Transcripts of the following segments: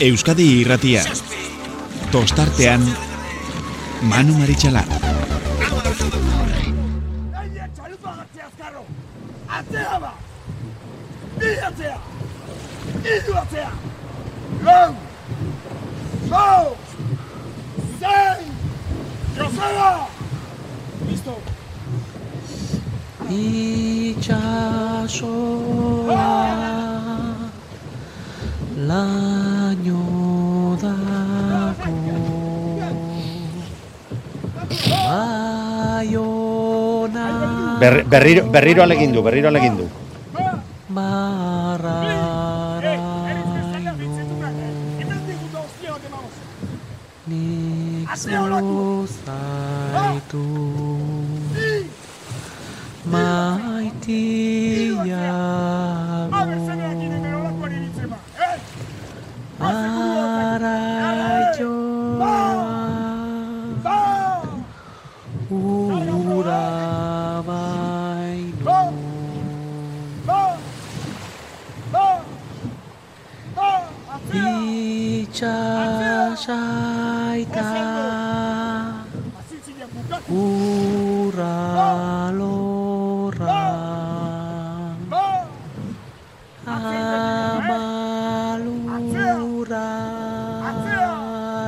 Euskadi irratia. Tostartean, Manu Maritxalar. Atzea ba! Bi atzea! Idu atzea! Lau! Lau! Zein! Joseba! Listo! itxasoa laino dago Baiona Ber, berriro, berriro alegindu, berriro alegindu. barraraino nik zuzaitu maitiago itxasaita ura lorra amalura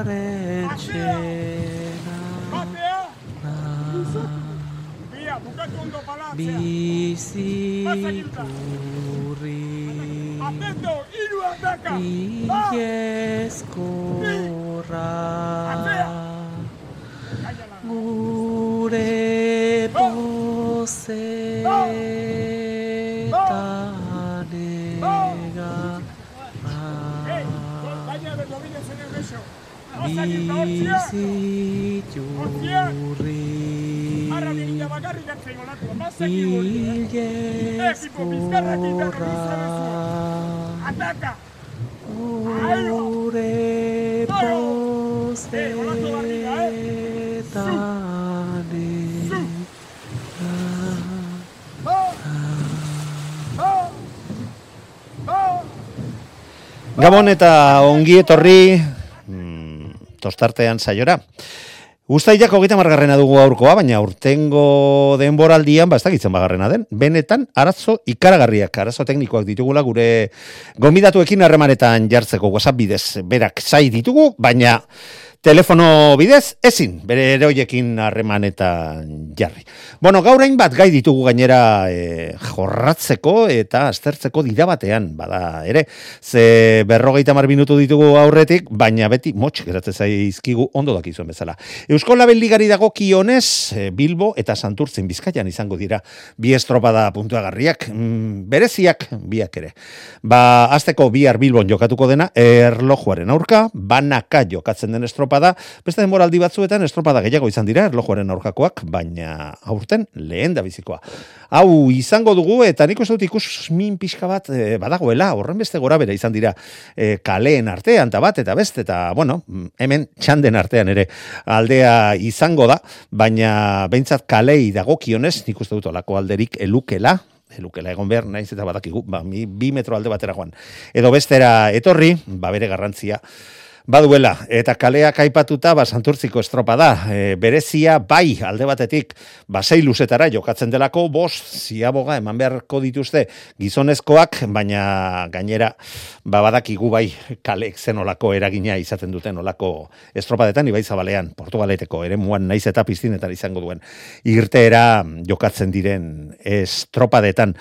retxena biziturri Atento! y escorra gure posetanega bizi jurri ilgeskorra Ataca! Gure pozetanega Gabon eta ongi etorri mm, tostartean saiora. Uztailak hogeita margarrena dugu aurkoa, baina urtengo denboraldian, ba, ez dakitzen bagarrena den, benetan arazo ikaragarriak, arazo teknikoak ditugula gure gomidatuekin harremanetan jartzeko WhatsApp bidez, berak zai ditugu, baina telefono bidez, ezin, bere eroiekin harremanetan jarri. Bueno, gaur bat gai ditugu gainera e, jorratzeko eta aztertzeko dira batean, bada ere, ze berrogeita mar minutu ditugu aurretik, baina beti motx geratzen zaizkigu ondo dakizuen bezala. Eusko Labeldigari dago kionez, e, Bilbo eta Santurtzen bizkaian izango dira bi estropada puntuagarriak, mm, bereziak biak ere. Ba, azteko bihar Bilbon jokatuko dena, erlojuaren aurka, banaka jokatzen den estropada, beste denboraldi batzuetan estropada gehiago izan dira erlojuaren aurkakoak, baina aurten lehen da bizikoa. Hau izango dugu eta nik uste dut ikus min pixka bat e, badagoela, horren beste gora bera izan dira e, kaleen artean, eta bat, eta beste, eta bueno, hemen txanden artean ere aldea izango da, baina behintzat kalei dagokionez, nik uste dut olako alderik elukela, elukela egon behar, naiz eta badakigu, ba, mi, bi metro alde batera joan. Edo bestera etorri, ba bere garrantzia, Baduela, eta kaleak aipatuta, ba, santurtziko estropa da. E, berezia, bai, alde batetik, ba, sei luzetara jokatzen delako, bos, ziaboga, eman beharko dituzte gizonezkoak, baina gainera, ba, badakigu bai, kalek zen olako eragina izaten duten olako estropadetan, ibai zabalean, portugaleteko, ere muan naiz eta piztinetan izango duen, irteera jokatzen diren estropadetan.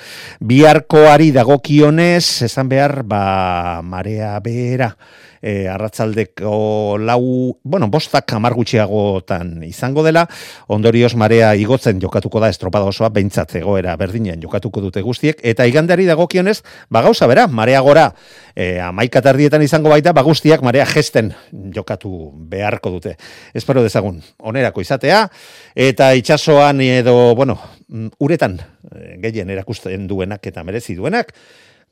Biharkoari dagokionez, esan behar, ba, marea behera, e, arratzaldeko lau, bueno, bostak amar gutxiagotan izango dela, ondorioz marea igotzen jokatuko da estropada osoa, behintzat egoera berdinean jokatuko dute guztiek, eta igandari dagokionez, ba gauza bera, marea gora, e, amaika tardietan izango baita, ba guztiak marea gesten jokatu beharko dute. Espero dezagun, onerako izatea, eta itsasoan edo, bueno, uretan e, gehien erakusten duenak eta merezi duenak,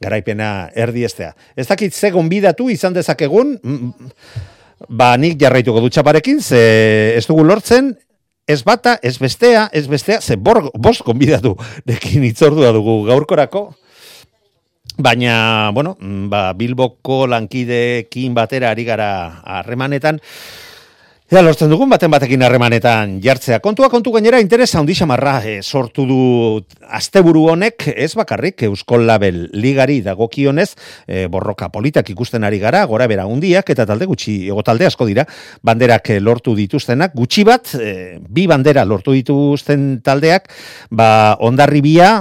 garaipena erdiestea. Ez dakit ze gonbidatu izan dezakegun, mm, ba nik jarraituko dutxaparekin, ze ez dugu lortzen, ez bata, ez bestea, ez bestea, ze bor, bost gonbidatu dekin itzordua dugu gaurkorako. Baina, bueno, mm, ba, Bilboko lankidekin batera ari gara harremanetan, Ea, lortzen dugun baten batekin harremanetan jartzea. Kontua kontu gainera interes handi xamarra e, sortu du asteburu honek ez bakarrik Euskol Label ligari dagokionez e, borroka politak ikusten ari gara, gora bera hundiak eta talde gutxi, ego talde asko dira, banderak eh, lortu dituztenak, gutxi bat, bi bandera lortu dituzten taldeak, ba, ondarribia,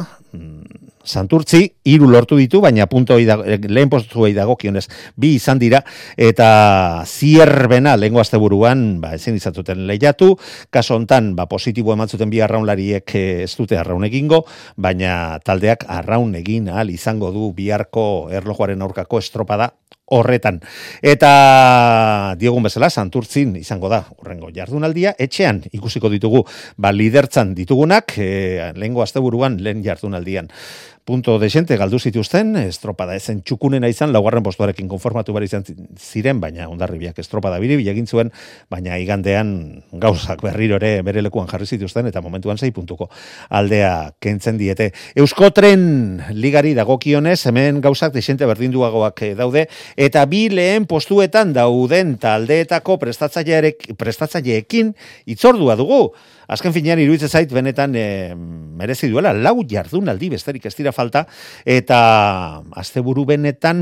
Santurtzi hiru lortu ditu, baina punto da, eh, lehen postuei dagokionez bi izan dira eta zierbena lengo asteburuan ba ezin izatuten lehiatu, kaso hontan ba positibo emantzuten bi arraunlariek eh, ez dute arraun egingo, baina taldeak arraun egin ahal izango du biharko erlojuaren aurkako estropada horretan. Eta diogun bezala, santurtzin izango da, horrengo jardunaldia, etxean ikusiko ditugu, ba, lidertzan ditugunak, e, lehengo asteburuan lehen jardunaldian punto de gente galdu zituzten, estropada ezen txukunena izan, laugarren postuarekin konformatu bari izan ziren, baina ondarribiak estropada biri egin zuen, baina igandean gauzak berriro ere bere lekuan jarri zituzten, eta momentuan zei puntuko aldea kentzen diete. Euskotren ligari dagokionez, hemen gauzak desente berdinduagoak eh, daude, eta bi lehen postuetan dauden taldeetako prestatzaileekin itzordua dugu. Azken finean iruditzen zait benetan e, merezi duela lau jardunaldi besterik ez dira falta eta asteburu benetan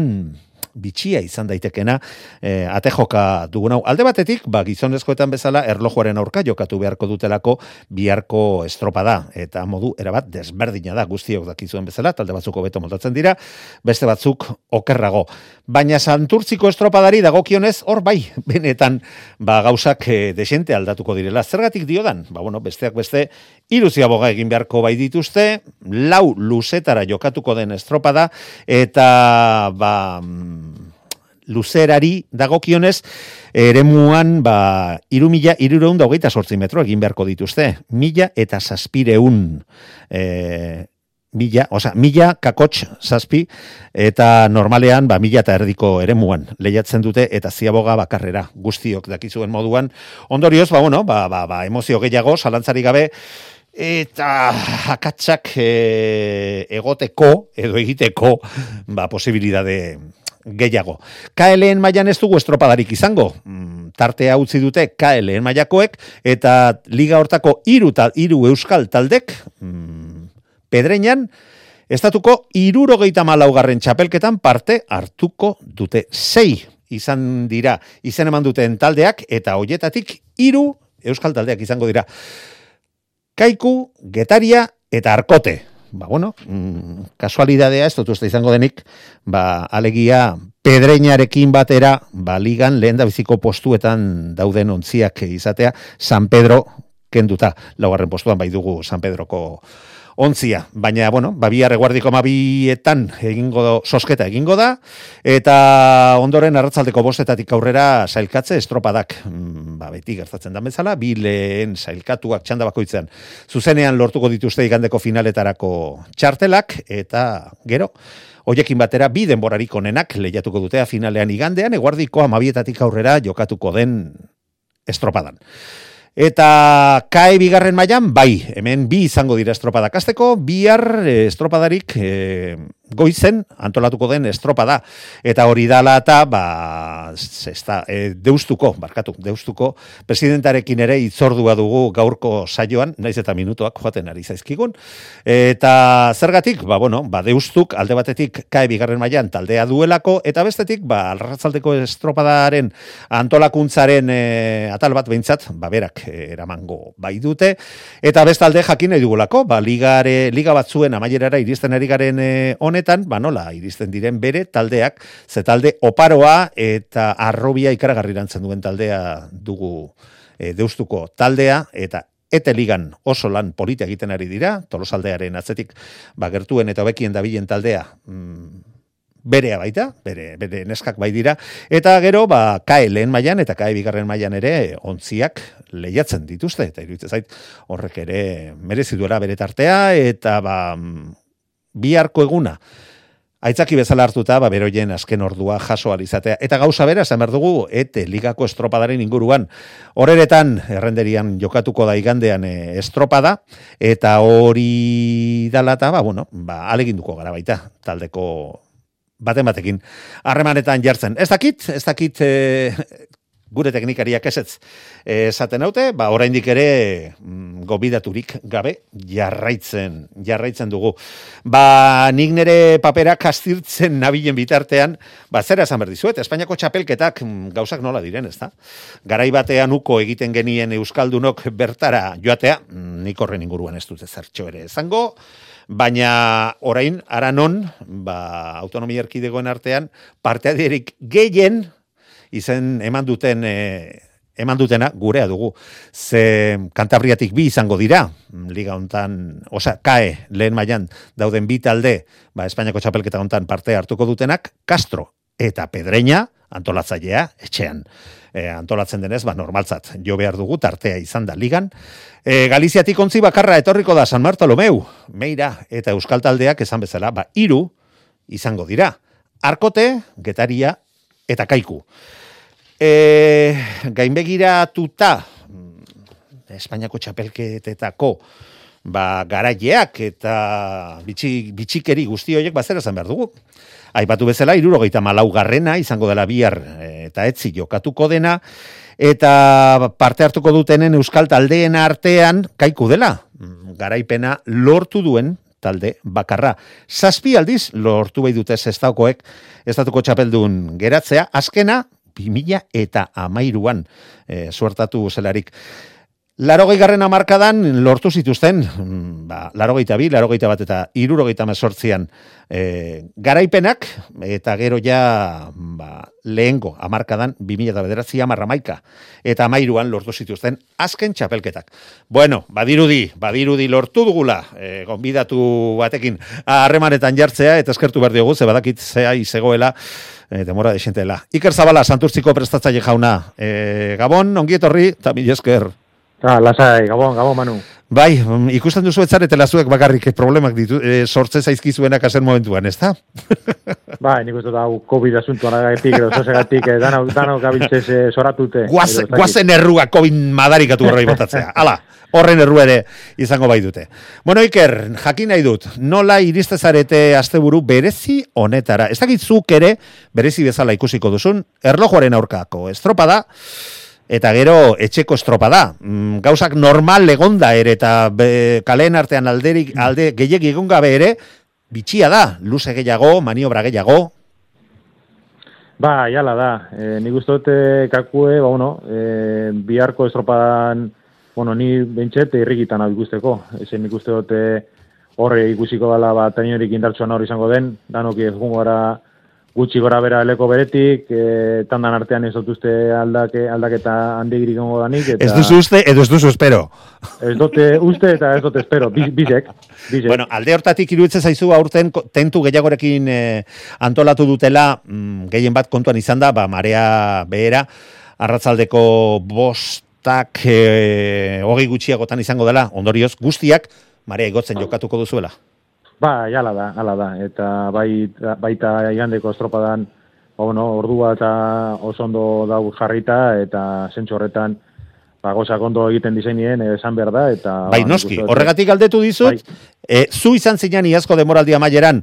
bitxia izan daitekena e, ate joka dugun hau. Alde batetik, ba, gizonezkoetan bezala, erlojuaren aurka jokatu beharko dutelako biharko estropada. Eta modu, erabat, desberdina da guztiok dakizuen bezala, talde batzuko beto moldatzen dira, beste batzuk okerrago. Baina santurtziko estropadari dagokionez, hor bai, benetan, ba, gauzak e, desente aldatuko direla. Zergatik diodan? Ba, bueno, besteak beste, iruzia boga egin beharko bai dituzte, lau luzetara jokatuko den estropada, eta, ba, luzerari dagokionez eremuan ba iru mila irureun da hogeita sortzi metro egin beharko dituzte. Mila eta zazpireun e, mila, oza, mila kakotx zazpi eta normalean ba mila eta erdiko eremuan lehiatzen dute eta ziaboga bakarrera guztiok dakizuen moduan. Ondorioz ba bueno ba, ba, ba emozio gehiago salantzari gabe eta akatzak e, egoteko edo egiteko ba posibilidade gehiago. KLN mailan ez dugu estropadarik izango. Mm, tartea utzi dute KLN mailakoek eta liga hortako hiru tal hiru euskal taldek mm, pedreinan estatuko 74garren txapelketan parte hartuko dute. Sei izan dira izen eman duten taldeak eta hoietatik hiru euskal taldeak izango dira. Kaiku, Getaria eta Arkote ba, bueno, mm, kasualidadea ez dut uste izango denik, ba, alegia pedreinarekin batera, ba, ligan lehen da biziko postuetan dauden ontziak izatea, San Pedro kenduta, laugarren postuan bai dugu San Pedroko ontzia. Baina, bueno, babia reguardiko mabietan egingo do, sosketa egingo da, eta ondoren arratzaldeko bostetatik aurrera sailkatze estropadak, mm, ba, beti gertatzen da bezala, bi lehen sailkatuak txanda bakoitzen zuzenean lortuko dituzte igandeko finaletarako txartelak, eta gero, Oiekin batera bi denborarik onenak lehiatuko dutea finalean igandean, eguardiko amabietatik aurrera jokatuko den estropadan. Eta kae bigarren mailan bai, hemen bi izango dira estropadak. Azteko, bihar eh, estropadarik e, goizen antolatuko den estropada. Eta hori dala eta, ba, zesta, e, deustuko, barkatu, deustuko, presidentarekin ere itzordua dugu gaurko saioan, naiz eta minutoak joaten ari zaizkigun. Eta zergatik, ba, bueno, ba, deustuk alde batetik kae bigarren mailan taldea duelako, eta bestetik, ba, alratzaldeko estropadaren antolakuntzaren e, atal bat behintzat, ba, berak, eramango bai dute eta bestalde jakin nahi dugulako ba ligare liga batzuen amaierara iristen ari garen eh, honetan ba nola iristen diren bere taldeak ze talde oparoa eta arrobia ikaragarrirantzen duen taldea dugu e, deustuko taldea eta Ete ligan oso lan polita egiten ari dira, tolosaldearen atzetik bagertuen eta bekien dabilen taldea mm, berea baita, bere, bere neskak bai dira, eta gero, ba, kae lehen mailan eta kae bigarren mailan ere ontziak lehiatzen dituzte, eta iruditzen zait horrek ere merezi duela bere tartea, eta ba, biharko eguna, Aitzaki bezala hartuta, ba, beroien azken ordua jaso alizatea. Eta gauza bera, esan dugu, ete, ligako estropadaren inguruan. Horeretan, errenderian jokatuko da igandean e, estropada, eta hori dalata, ba, bueno, ba, aleginduko gara baita, taldeko baten batekin harremanetan jartzen. Ez dakit, ez dakit e, gure teknikariak esetz esaten haute, ba oraindik ere mm, gobidaturik gabe jarraitzen jarraitzen dugu. Ba nik nere paperak astirtzen nabilen bitartean, ba zera esan berdizuet, Espainiako txapelketak mm, gauzak nola diren, ezta? Garai batean uko egiten genien euskaldunok bertara joatea, mm, nik horren inguruan ez dute zertxo ere izango, baina orain aranon, ba autonomia erkidegoen artean parteaderik gehien izen eman duten e, eman dutena gurea dugu. Ze kantabriatik bi izango dira, liga hontan, osa, kae, lehen mailan dauden bi talde, ba, Espainiako txapelketa hontan parte hartuko dutenak, Castro eta Pedreña, antolatzailea, etxean. E, antolatzen denez, ba, normaltzat, jo behar dugu, tartea izan da ligan. E, Galiziatik ontzi bakarra etorriko da San Martolomeu, Meira eta Euskal Taldeak esan bezala, ba, iru izango dira. Arkote, Getaria eta Kaiku. E, gainbegiratuta mm, Espainiako txapelketetako ba, garaileak eta bitxi, bitxikeri guzti horiek bazera zen behar dugu. Aipatu bezala, irurogeita malau garrena, izango dela bihar eta etzi jokatuko dena, eta parte hartuko dutenen euskal taldeen artean kaiku dela. Mm, garaipena lortu duen talde bakarra. Zazpi aldiz lortu behi dute zestaukoek estatuko txapeldun geratzea, azkena 2000 eta amairuan e, suertatu zelarik. Larogei garren amarkadan lortu zituzten, mm, ba, larogeita bi, larogeita bat eta irurogeita mesortzian e, garaipenak, eta gero ja ba, lehengo amarkadan, bi mila eta bederatzi amarramaika, eta amairuan lortu zituzten azken txapelketak. Bueno, badirudi, badirudi lortu dugula, e, gonbidatu batekin harremanetan jartzea, eta eskertu behar diogu, ze badakit zea izegoela, e, demora desentela. Iker Zabala, Santurtziko prestatzaile jauna, e, Gabon, ongietorri, eta mil esker. Ah, lasai, gabon, gabon, Manu. Bai, mm, ikusten duzu etzaretela zuek bakarrik problemak ditu, e, sortze zaizkizuenak asen momentuan, ez da? bai, nik uste da, COVID asuntuan agatik, edo zosegatik, eh, dano, dano gabiltzez eh, soratute. Guaz, guazen errua COVID madarikatu horroi botatzea. Hala, horren erru ere izango bai dute. Bueno, Iker, jakin nahi dut, nola iristezarete asteburu berezi honetara. Ez dakit zuk ere, berezi bezala ikusiko duzun, erlojoaren aurkako estropada, eta gero etxeko estropada. Mm, gauzak normal legonda ere eta be, kaleen artean alderik, alde gehiagi egon gabe ere, bitxia da, luze gehiago, maniobra gehiago. Ba, jala da. E, nik uste dute kakue, ba, bueno, e, biharko estropadan, bueno, ni bentset irrikitan hau ikusteko. Ezen nik uste horre ikusiko dela, ba, teniorik indartsuan hori izango den, danok ez gara gutxi gora bera eleko beretik, e, tandan artean ez dut uste aldake, aldaketa handigirik gongo danik. Eta... Ez duzu uste, edo ez duzu espero. Ez dute uste eta ez dut espero, bizek. bizek. Bueno, alde hortatik iruditzen zaizu aurten tentu gehiagorekin e, antolatu dutela, mm, gehien bat kontuan izan da, ba, marea behera, arratzaldeko bostak e, hogei gutxiagotan izango dela, ondorioz guztiak, marea igotzen jokatuko duzuela. Ba, jala da, hala da. Eta bai, baita igandeko estropadan, ba, bueno, ordua eta oso ondo dau jarrita, eta zentsu horretan, ba, gozak ondo egiten dizenien, esan behar da, eta... Bai, noski, horregatik aldetu dizut, bai. e, zu izan zinean iazko demoraldia maieran,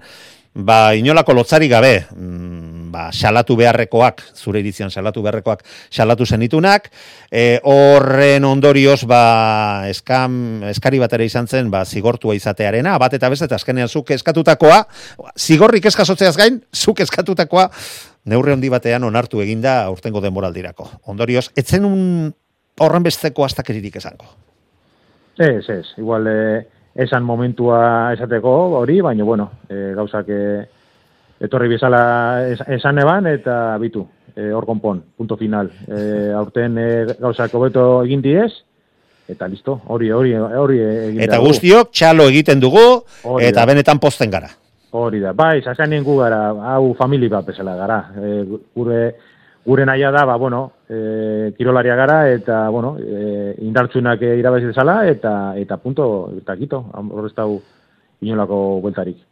ba, inolako lotzari gabe, mm, ba, salatu beharrekoak, zure edizian salatu beharrekoak, salatu zenitunak, e, horren ondorioz, ba, eskam, eskari bat ere izan zen, ba, zigortua izatearena, bat eta beste, eta azkenean zuk eskatutakoa, zigorrik eskasotzeaz gain, zuk eskatutakoa, neurre handi batean onartu eginda urtengo denboraldirako. Ondorioz, etzen un horren besteko astakeririk esango. Ez, ez, igual, eh, esan momentua esateko hori, baina, bueno, eh, gauzak, eh, etorri bezala esan eban eta bitu, e, hor konpon, punto final. E, aurten e, gauzak hobeto egin diez, eta listo, hori, hori, hori egin Eta guztiok txalo egiten dugu, eta benetan posten gara. Hori da, bai, zazanen gu gara, hau famili bat bezala gara. E, gure, gure naia da, ba, bueno, e, kirolaria gara, eta, bueno, e, indartsunak irabaz bezala, eta, eta punto, eta kito, horreztau inolako bueltarik.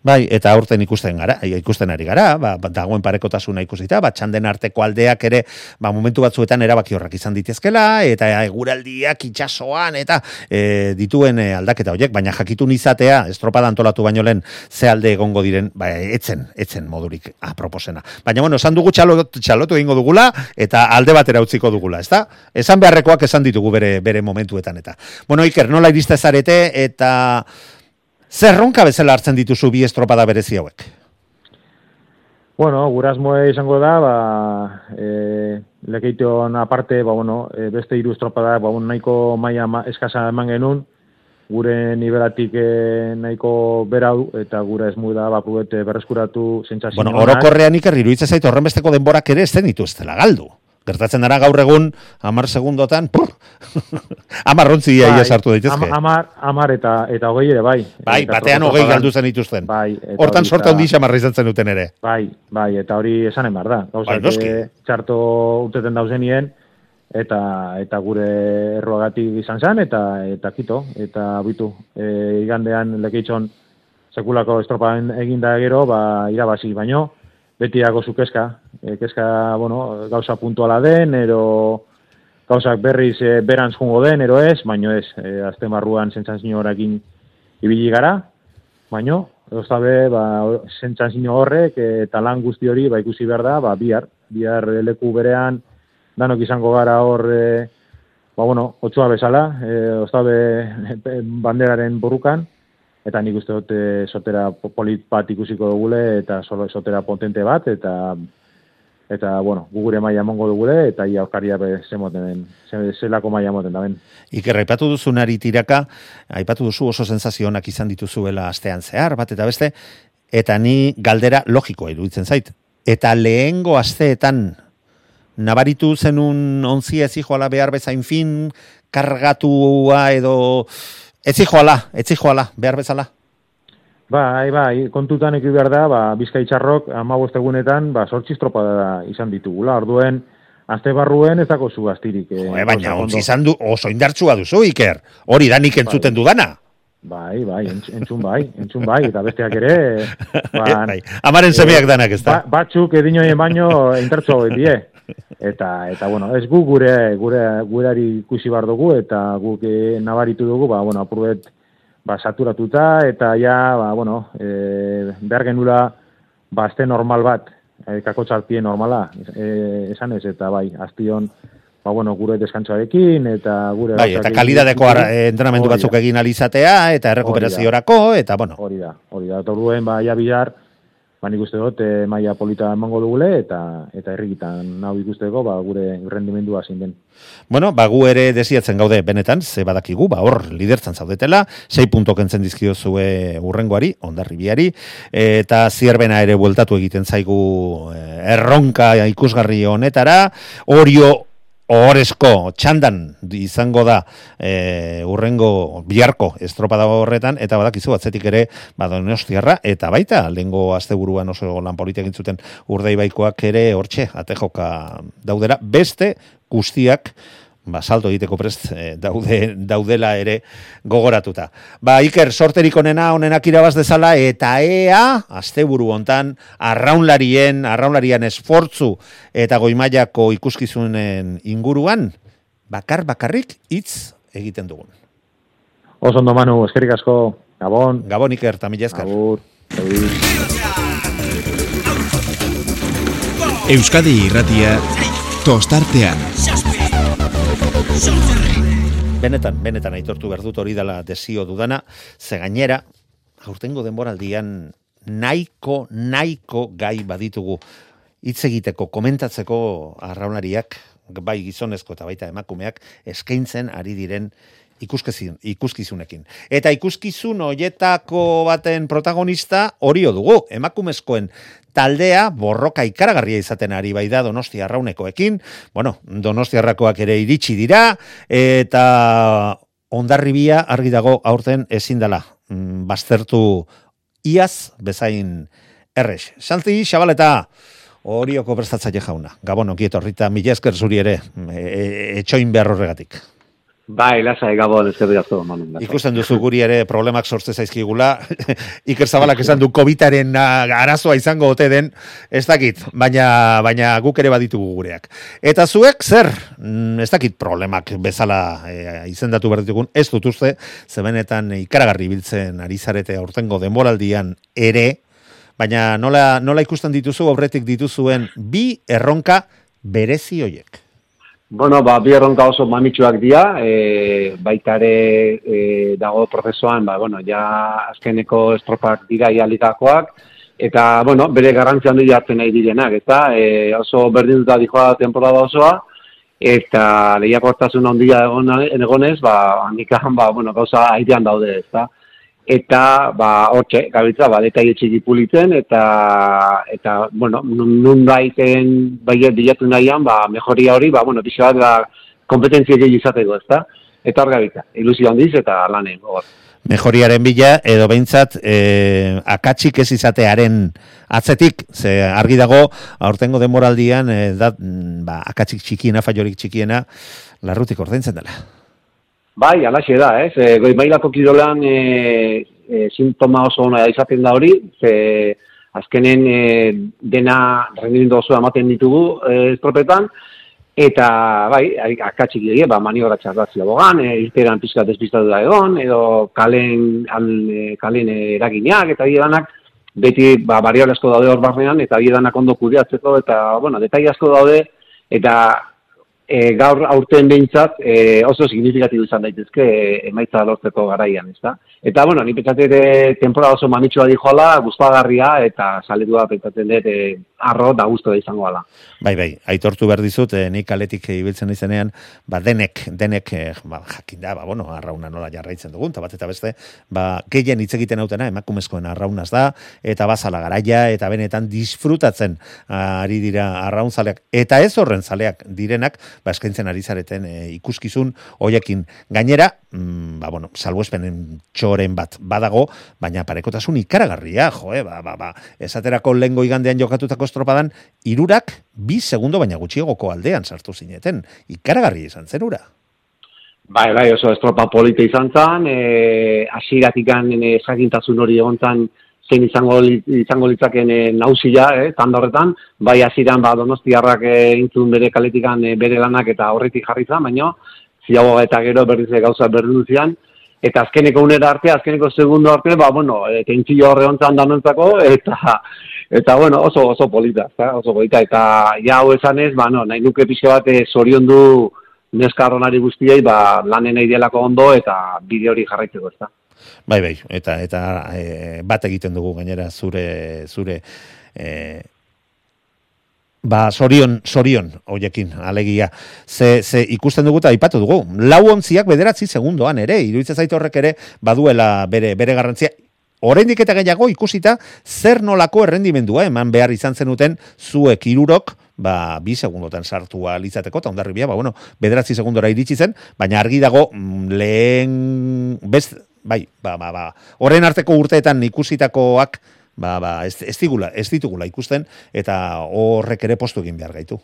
Bai, eta aurten ikusten gara, ikusten ari gara, ba, ba, dagoen parekotasuna ikusita, ba, txanden arteko aldeak ere, ba, momentu batzuetan erabaki horrak izan ditezkela, eta eguraldiak itxasoan, eta e, dituen aldaketa horiek, baina jakitun izatea, estropada antolatu baino lehen, ze alde egongo diren, ba, etzen, etzen modurik aproposena. Baina, bueno, esan dugu txalotu, txalotu egingo dugula, eta alde batera utziko dugula, ezta? Esan beharrekoak esan ditugu bere, bere momentuetan, eta. Bueno, Iker, nola iriste zarete, eta Zerronka bezala hartzen dituzu bi estropada berezi hauek? Bueno, gurasmoe izango da, ba, e, lekeition aparte, ba, bueno, e, beste hiru estropada, ba, bueno, nahiko maia ma, eskasa eman genuen, gure nivelatik e, nahiko berau, eta gure esmu da, ba, berreskuratu zentzazio. Bueno, orokorrean ikerri, iruditzen zaitu horren besteko denborak ere ez den ditu ez dela galdu gertatzen dara gaur egun amar segundotan, pur, amar rontzi bai, sartu daitezke. Amar, amar eta, eta hogei ere, bai. Bai, batean hogei galdu zen dituzten. Bai, Hortan sorta hundi xamarra izan zen duten ere. Bai, bai, eta hori esanen behar da. Gauza, bai, txarto uteten dauzenien, eta eta gure erroagatik izan zen, eta eta kito, eta bitu, e, igandean lekeitxon sekulako estropaen eginda gero, ba, irabazi baino, beti dago zu keska, e, keska, bueno, gauza puntuala den, ero gauzak berriz e, berantz jungo den, ero ez, baino ez, e, azte marruan zentzantzino horakin ibili gara, baino, be, ba, zentzantzino horrek, e, eta lan guzti hori, ba, ikusi behar da, ba, bihar, bihar leku berean, danok izango gara hor, e, ba, bueno, otxoa bezala, e, oztabe banderaren borukan, eta nik uste dut eh, sotera polit bat ikusiko dugule eta solo sotera potente bat eta eta bueno, gugure maila mongo dugule eta ia aukaria be zemoten zelako maila moten da ben. Iker aipatu duzunari tiraka, aipatu duzu oso sensazioak izan dituzuela astean zehar bat eta beste eta ni galdera logikoa iruditzen zait. Eta lehengo asteetan nabaritu zenun onzia ez joala behar bezain fin kargatua edo Etzi joala, etzi joala, behar bezala. Bai, bai, kontutan eki behar da, ba, bizkaitxarrok, ama egunetan, ba, sortziz tropa da izan ditugula, orduen, azte barruen ez dako zu astirik. Eh, Joe, baina, ontsi izan du, oso indartsua duzu, Iker, hori da nik entzuten bai. dudana. Bai, bai, entzun bai, entzun bai, eta besteak ere... Ba, bai, amaren semeak danak ez da. Ba, batzuk edinoien baino indartsu die eta eta bueno, ez gu gure gure gurari ikusi bar dugu eta guk e, nabaritu dugu, ba bueno, apurbet ba saturatuta eta ja ba bueno, e, behar genula ba este normal bat, e, kakotxartien normala, e, esan ez eta bai, astion ba bueno, gure deskantsoarekin eta gure Bai, eta kalidadeko entrenamendu batzuk egin alizatea eta errekuperaziorako eta bueno. Hori da, hori da. Torduen ba ja bihar ba nik uste dut e, maila polita emango dugule eta eta herrigitan nau ikusteko ba gure rendimendua zein den. Bueno, ba gu ere desiatzen gaude benetan, ze badakigu, ba hor lidertzan zaudetela, 6 punto kentzen dizkio zue urrengoari, ondarribiari eta zierbena ere bueltatu egiten zaigu eh, erronka ikusgarri honetara, orio Ohorezko txandan izango da e, urrengo biharko estropada horretan, eta badakizu atzetik ere badonostiarra, eta baita, lehengo asteburuan oso lan egin zuten urdei baikoak ere hortxe, atejoka daudera, beste guztiak ba, salto egiteko prest e, daude, daudela ere gogoratuta. Ba, Iker, sorterik onena, onenak irabaz dezala, eta ea, asteburu hontan, arraunlarien, arraunlarien esfortzu eta goimaiako ikuskizunen inguruan, bakar bakarrik hitz egiten dugun. Oso ondo manu, eskerik asko, Gabon. Gabon, Iker, tamila eskar. Gabur. Euskadi irratia tostartean. Benetan, benetan aitortu behar dut hori dela desio dudana, ze gainera, aurtengo denboraldian nahiko, nahiko gai baditugu hitz egiteko, komentatzeko arraunariak, bai gizonezko eta baita emakumeak, eskaintzen ari diren ikuskizun, ikuskizunekin. Eta ikuskizun hoietako baten protagonista hori dugu, emakumezkoen taldea borroka ikaragarria izaten ari bai da Donostia Arraunekoekin. Bueno, Donostiarrakoak ere iritsi dira eta Ondarribia argi dago aurten ezin dela mm, baztertu iaz bezain errex. Santi Xabaleta Orioko prestatzaile jauna. Gabon, okieto, Rita, mila esker zuri ere, e, e, etxoin behar horregatik. Bai, lasai gabon, eskerrik asko. Ikusten duzu guri ere problemak sortze zaizkigula. Iker Zabalak esan du COVIDaren ah, arazoa izango ote den, ez dakit, baina, baina guk ere baditugu gureak. Eta zuek, zer, Mm, ez dakit problemak bezala e, izendatu behar ditugun, ez dut uste, zebenetan ikaragarri biltzen ari zarete aurtengo denboraldian ere, baina nola, nola ikusten dituzu, aurretik dituzuen bi erronka berezi hoiek. Bueno, ba, bi erronka oso mamitsuak dira, e, baita ere e, dago prozesuan, ba, bueno, ja azkeneko estropak dira ialikakoak, eta, bueno, bere garrantzian handi hartzen nahi direnak, eta e, oso berdinduta dijoa temporada osoa, eta lehiakortasun handia egon, egonez, ba, handikan, ba, bueno, gauza airean daude, ezta? Eta, ba, hortxe, gabiltza, ba, detaile txiki pulitzen, eta, eta, bueno, nun baiten, bai, bilatu nahian, ba, mejoria hori, ba, bueno, pixo bat, ba, kompetentzia gehi izateko, ezta? Eta hor gabiltza, ilusio handiz, eta lanen, hor. mejoriaren bila, edo behintzat, e, akatsik ez izatearen atzetik, ze argi dago, aurtengo demoraldian, e, da, mm, ba, akatsik txikiena, faiorik txikiena, larrutik ordaintzen dela. Bai, alaxe da, ez? E, goi mailako kirolan e, e, sintoma oso ona izaten da hori, ze azkenen e, dena rendimendu oso ematen ditugu e, estropetan, eta bai, ai- akatsik egie, ba, maniobra txarratzia bogan, e, irteran pizkat despistatu da egon, edo kalen, al, e, kalen eraginak, eta bide danak, beti ba, variable asko daude hor barnean, eta bide danak ondo kudeatzeko, eta, bueno, detaile asko daude, eta e, gaur aurten behintzat e, oso signifikatibo izan daitezke e, emaitza lortzeko garaian, ezta? Eta, bueno, ni pentsatzen dut temporada oso manitxua dijoala, gustagarria eta saletua pentsatzen dut e, arro da gustu da izango ala. Bai, bai, aitortu behar dizut, eh, nik aletik ibiltzen izenean, ba, denek, denek, eh, ba, jakin da, ba, bueno, arrauna nola jarraitzen dugun, eta bat eta beste, ba, gehien hitz egiten hautena, emakumezkoen arraunaz da, eta bazala garaia, eta benetan disfrutatzen ari dira arraunzaleak, eta ez horren zaleak direnak, ba, eskaintzen ari zareten eh, ikuskizun hoiekin. Gainera, mm, ba, bueno, salbuespenen txoren bat badago, baina parekotasun ikaragarria, jo, eh, ba, ba, ba, esaterako lengo igandean jokatutako estropadan, irurak bi segundo baina gutxiagoko aldean sartu zineten. Ikaragarri izan zen ura. Bai, bai, oso estropa polita izan zen, e, asiratik e, hori egon zen, zein izango, izango litzaken e, nausila, eh, tanda horretan, bai hasiran ba, donostiarrak e, intzun bere kaletikan e, bere lanak eta horretik jarri zen, baina ziago eta gero berriz ere gauza berdin zian, eta azkeneko unera arte, azkeneko segundo arte, ba, bueno, e, tentzio horre hontzan danontzako, eta, eta, bueno, oso, oso polita, ezta? oso polita, eta ja hau esanez, ba, no, nahi nuke pixka bat e, zorion du neskarronari guztiei, ba, lanen nahi delako ondo, eta bide hori jarraitzeko, ezta? Bai, bai, eta eta e, bat egiten dugu gainera zure zure e, ba sorion sorion hoiekin alegia. Ze, ze ikusten dugu eta aipatu dugu. Lau ontziak bederatzi segundoan ere iruditzen zait horrek ere baduela bere bere garrantzia. Oraindik eta gehiago ikusita zer nolako errendimendua eman behar izan zenuten zuek irurok ba, bi segundotan sartu litzateko, eta ondarribia, ba, bueno, bederatzi segundora iritsi zen, baina argi dago mm, lehen, best, bai, ba, ba, ba, horren arteko urteetan ikusitakoak, ba, ba, ez, ez, digula, ez ditugula ikusten, eta horrek ere postu egin behar gaitu.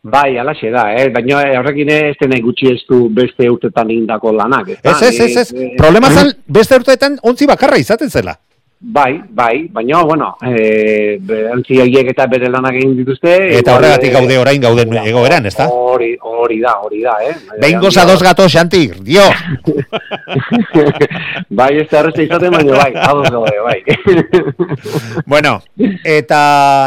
Bai, alaxe da, eh? baina horrekin ez dena gutxi ez du beste urtetan egindako lanak. ezta? Ez, ez, ez, ez, Eh, eh, problema zen, beste urteetan ontzi bakarra izaten zela. Bai, bai, baina, bueno, e, antzi horiek eta bere lanak egin dituzte. Eta igual, horregatik eh, gaude orain gauden da, egoeran, ezta? Hori, hori da, hori da, eh? Behin gozadoz gato, Xantir, dio! bai, ez da erresta izaten, baina bai, ados gaude, bai. Bueno, eta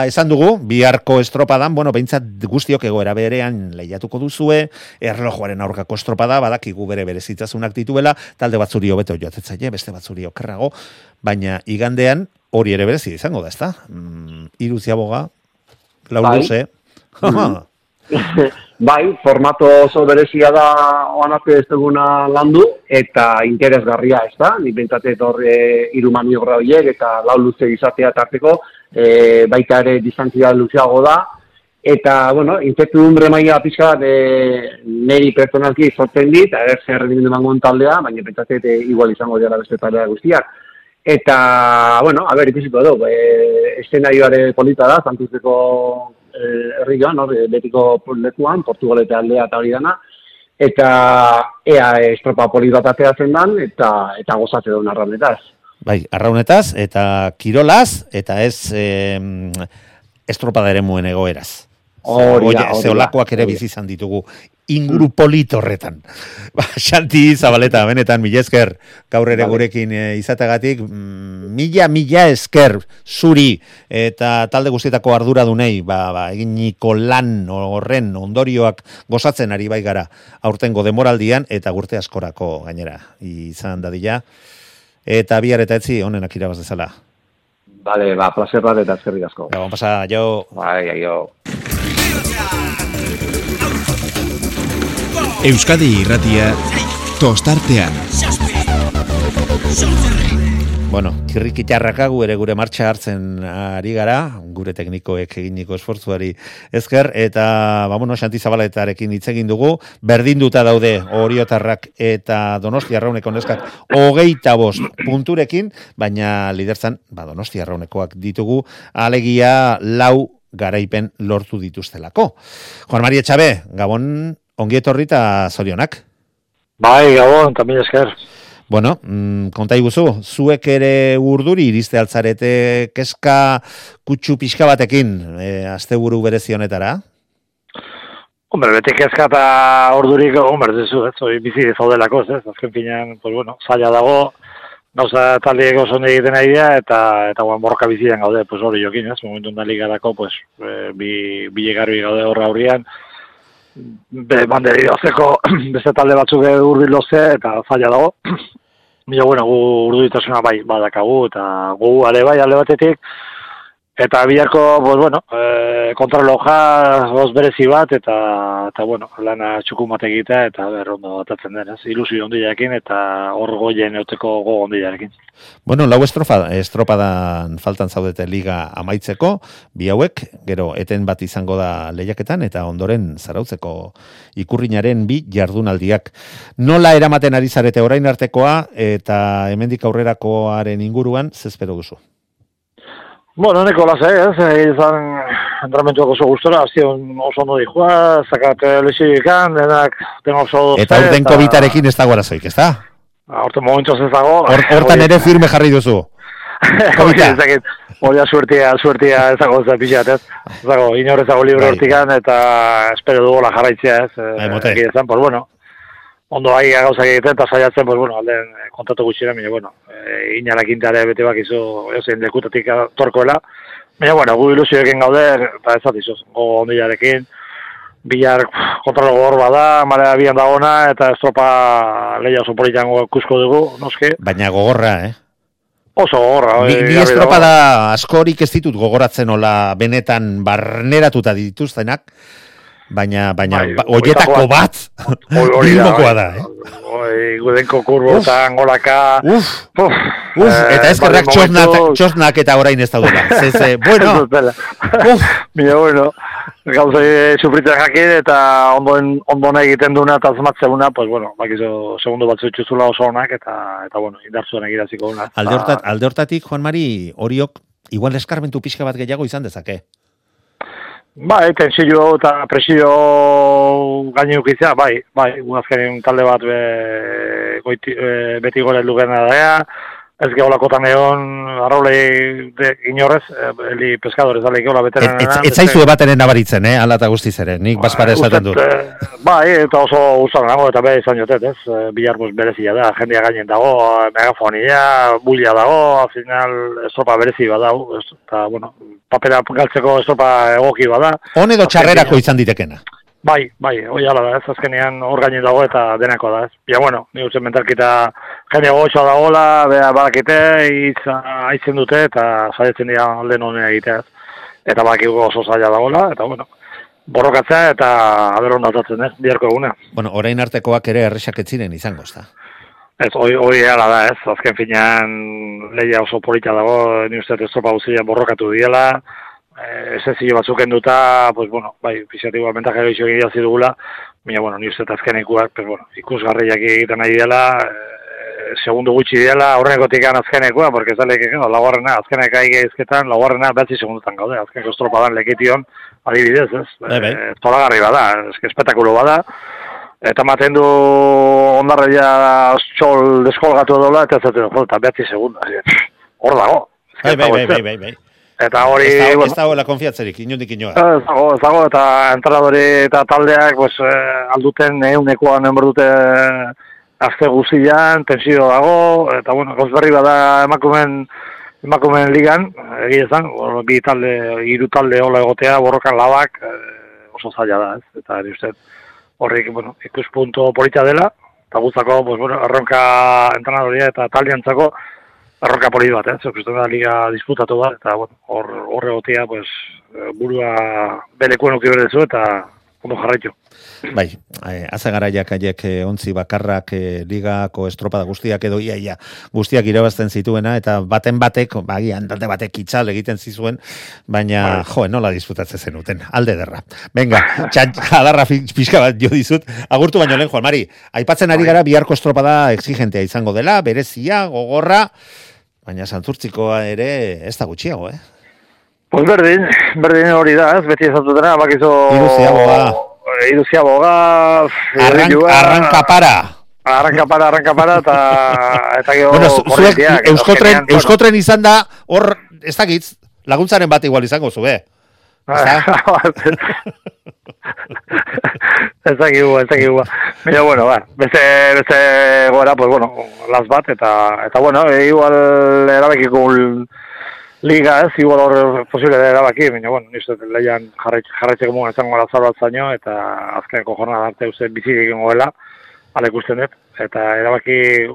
esan dugu, biharko estropadan, bueno, behintzat guztiok egoera berean lehiatuko duzue, erlojuaren aurkako estropada, badakigu bere berezitzasunak dituela, talde batzuri hobeto joatetzaile, beste batzuri okerrago, baina igandean hori ere berezi izango da, ezta? Mm, Iru ziaboga, lau Bai. luze, bai, formato oso berezia da oan arte ez duguna landu, eta interesgarria, ez da? Nik bentsate hor e, iru maniobra horiek eta lau luze izatea tarteko, e, baita ere distantzia luzeago da, eta, bueno, incertidumbre maila pixka bat e, neri pertsonalki sortzen dit, ere zer rendimendu taldea, baina bentsate e, igual izango dira beste taldea guztiak. Eta, bueno, a ber, ikusiko dugu, e, eszenarioare polita da, Santuzeko e, herri joan, hor, betiko lekuan, Portugal eta aldea eta hori dana, eta ea estropa poli bat ateratzen dan, eta, eta gozatze duen arraunetaz. Bai, arraunetaz, eta kirolaz, eta ez em, estropada ere muen egoeraz. Hori da, Oie, hori da, zeolakoak ere bizi izan ditugu inguru polit horretan. Ba, Xanti Zabaleta, benetan, mila esker, gaur ere Vale. gurekin e, izategatik, mm, mila, mila esker zuri eta talde guztietako arduradunei, ba, ba, eginiko lan horren ondorioak gozatzen ari bai gara aurtengo demoraldian eta gurte askorako gainera izan dadila. Eta bihar eta etzi honenak irabaz dezala. Bale, ba, placer bat eta eskerrik asko. Gabon pasa, jo. Bai, aio. Euskadi irratia tostartean. Bueno, kirrikitarraka gu ere gure martxa hartzen ari gara, gure teknikoek eginiko esfortzuari ezker, eta, ba, bueno, Xanti Zabaletarekin hitz egin dugu, berdinduta daude oriotarrak eta donosti arrauneko neskak hogeita bost punturekin, baina liderzan, ba, donosti arraunekoak ditugu, alegia lau garaipen lortu dituztelako. Juan Maria Etxabe, Gabon, ongi etorri eta zorionak. Bai, gabon, tamil esker. Bueno, mm, konta iguzu, zuek ere urduri iriste altzarete keska kutsu pixka batekin e, asteburu berezi honetara? Hombre, beti kezka eta ordurik, hombre, ez ez, bizi zaudelako, ez, azken finean, pues bueno, zaila dago, gauza taldeek oso ondo egiten ari dira, eta, eta guan borroka bizian gaude, pues hori jokin, ez, momentu da ligarako, pues, e, bi, bi gaude horra aurrian, be, banderi dozeko beste talde batzuk urbil loze, eta zaila dago. Mila, bueno, gu urduitasuna bai badakagu, eta gu ale bai alde batetik, Eta biharko, pues bueno, e, kontraloja, goz berezi bat, eta, eta bueno, lana txukun bat egitea, eta berrondo batatzen den, ez? Ilusio ondilearekin, eta hor goien euteko go ondilearekin. Bueno, lau estrofa, estropadan faltan zaudete liga amaitzeko, bi hauek, gero eten bat izango da lehiaketan, eta ondoren zarautzeko ikurrinaren bi jardunaldiak. Nola eramaten ari zarete orain artekoa, eta hemendik aurrerakoaren inguruan, zespero duzu? Bueno, neko lasa, ez, eh, izan entramentuak oso gustora, aztion oso ondo dihua, zakat lexik denak, tengo oso Eta urten COVID-arekin ez dago arazoik, ez da? Horten momentuz ez dago. Hor- Hortan ere firme jarri duzu. Hori da suertia, suertia ez dago ez pixat, ez? Ez dago, inor ez dago libre Bai. hortikan, eta espero dugu la jarraitzea, ez? Eh, Bai, mote. esan, pues bueno, ondo bai gauzak egiten, eta saiatzen, pues bueno, alden eh, kontatu gutxira, baina, bueno, e, inala kintare bete bak izo, ezein lekutatik torkoela, baina, bueno, gu ilusioekin gaude, eta ez atizu, gogo ondilarekin, Bilar kontralo gogor bada, marea bian dagona, eta estropa lehia oso politan kusko dugu, noski. Baina gogorra, eh? Oso gogorra. Ni, hori ni garbi estropada dago. askorik ez ditut gogoratzen ola benetan barneratuta dituztenak, baina, baina, Bai, ba, oietako horietako bat, hori da, bilbokoa bai. da, eh? Oi, gudenko kurbotan, golaka. Uf, Uf, uf, eh, eta eskerrak bale txosnak, momentu- txosnak eta orain ez daudela. Ze, ze, bueno, uf, Mira, bueno, gauza sufritzen jakin eta ondoen, ondona egiten duna eta azmatzeuna, pues bueno, bakizo segundo batzu itxuzula oso onak eta, eta bueno, indartzuan egiraziko una. alde, hortat, alde hortatik, Juan Mari, horiok, igual eskarmentu pixka bat gehiago izan dezake. Bai, tensio eta presio gaini ukizia, bai, bai, gu azkenin talde bat be, goiti, e, beti gore lugena da, ez geolakotan egon, arraulei de, inorrez, e, eli pescadores, ale geola Et, beteren. et, et zaizu ebatenen nabaritzen, eh, ala eta guztiz ere, nik bazpare esaten dut. eh, bai, eta oso gustan nago, eta beha izan jotet, ez? Eh, Bilar bus berezia da, jendea gainen dago, megafonia, bulia dago, al final estropa berezi badau, ez? eta, bueno, papera galtzeko estropa egoki bada. Hon edo txarrerako izan ditekena. Bai, bai, hoi ala da, ez azkenean hor gainen dago eta denako da, ez. Ja, bueno, ni uste mentalkita jende gotxoa dagoela, bea badakite, aitzen dute eta saiatzen dira alde honea egitea, ez. Eta badakigu oso zaila dagoela, eta bueno, borrokatzea eta aber ondatatzen, ez, biharko eguna. Bueno, orain artekoak ere erresak ez ziren izango, ezta. Ez, hoi, hoi ala da, ez, azken finean lehia oso polita dago, ni uste estropa guztia borrokatu diela, eh, esezio batzuk enduta, pues bueno, bai, pixatiboa bentaja gehiago egin dugula, baina, bueno, ni uste azkenekuak, pues bueno, ikusgarriak egiten nahi dela, eh, segundu gutxi dela, aurrenekotik azkenekua, porque ez da leke, no, laugarrena, azkenek aige izketan, laugarrena, behatzi segundutan gaude, azkeneko estropa dan lekition, adibidez, ez, Bai, bai. Eh, tolagarri bada, eske espetakulo bada, eta maten du ondarreia txol deskolgatu dola, eta ez zaten, jo, eta behatzi segunda. Hor dago. Bai, bai, bai, bai, bai, bai. Eta hori, Ez dago, bueno, ez dago la konfiatzerik, inundik inoa. Ez dago, ez dago, eta entrenadori eta taldeak, pues, eh, alduten eunekoan enber dute azte guzian, tensio dago, eta bueno, gauz berri bada emakumen, emakumen ligan, egia ezan, bi talde, hiru talde hola egotea, borrokan labak, eh, oso zaila da, ez? Eta eri uste, horrik, bueno, ikuspunto polita dela, eta guztako, pues, bueno, erronka entrenadoria eta taldeantzako, erronka poli bat, eh? Zer, da liga disputatu bat, eta, bueno, hor, hor egotea, pues, eh, burua belekuen uki berdezu, eta ondo jarraitu. Bai, eh, haze garaiak haiek eh, ontzi bakarrak eh, ligako estropada guztiak edo ia, ia guztiak irabazten zituena, eta baten batek, bagian, talde batek itxal egiten zizuen, baina, jo, nola disputatzen zenuten, alde derra. Venga, txat, adarra pixka bat jo dizut, agurtu baino lehen, Juan Mari, aipatzen ari gara biharko estropada exigentea izango dela, berezia, gogorra, baina santurtzikoa ere ez da gutxiago, eh? Pues berdin, berdin hori da, ez, beti ezatutena, bakizo... Iruziaboga. Iruziaboga... Arrank, arranka para. Arranka para, arranka para, eta... Eta gero... Bueno, zu- zuek euskotren, euskotren izan da, hor, ez dakit, laguntzaren bat igual izango zube. ez dakigu, ez dakigu. Baina, bueno, ba, beste, beste goera, pues, bueno, las bat, eta, eta bueno, e, igual erabekiko un liga, ez, igual hor posible da erabaki, baina, bueno, nizte lehian jarraitzeko mugan izango gara zaro zaino, eta azkeneko jornada arte uste bizi egin goela, ala ikusten dut, eta erabaki,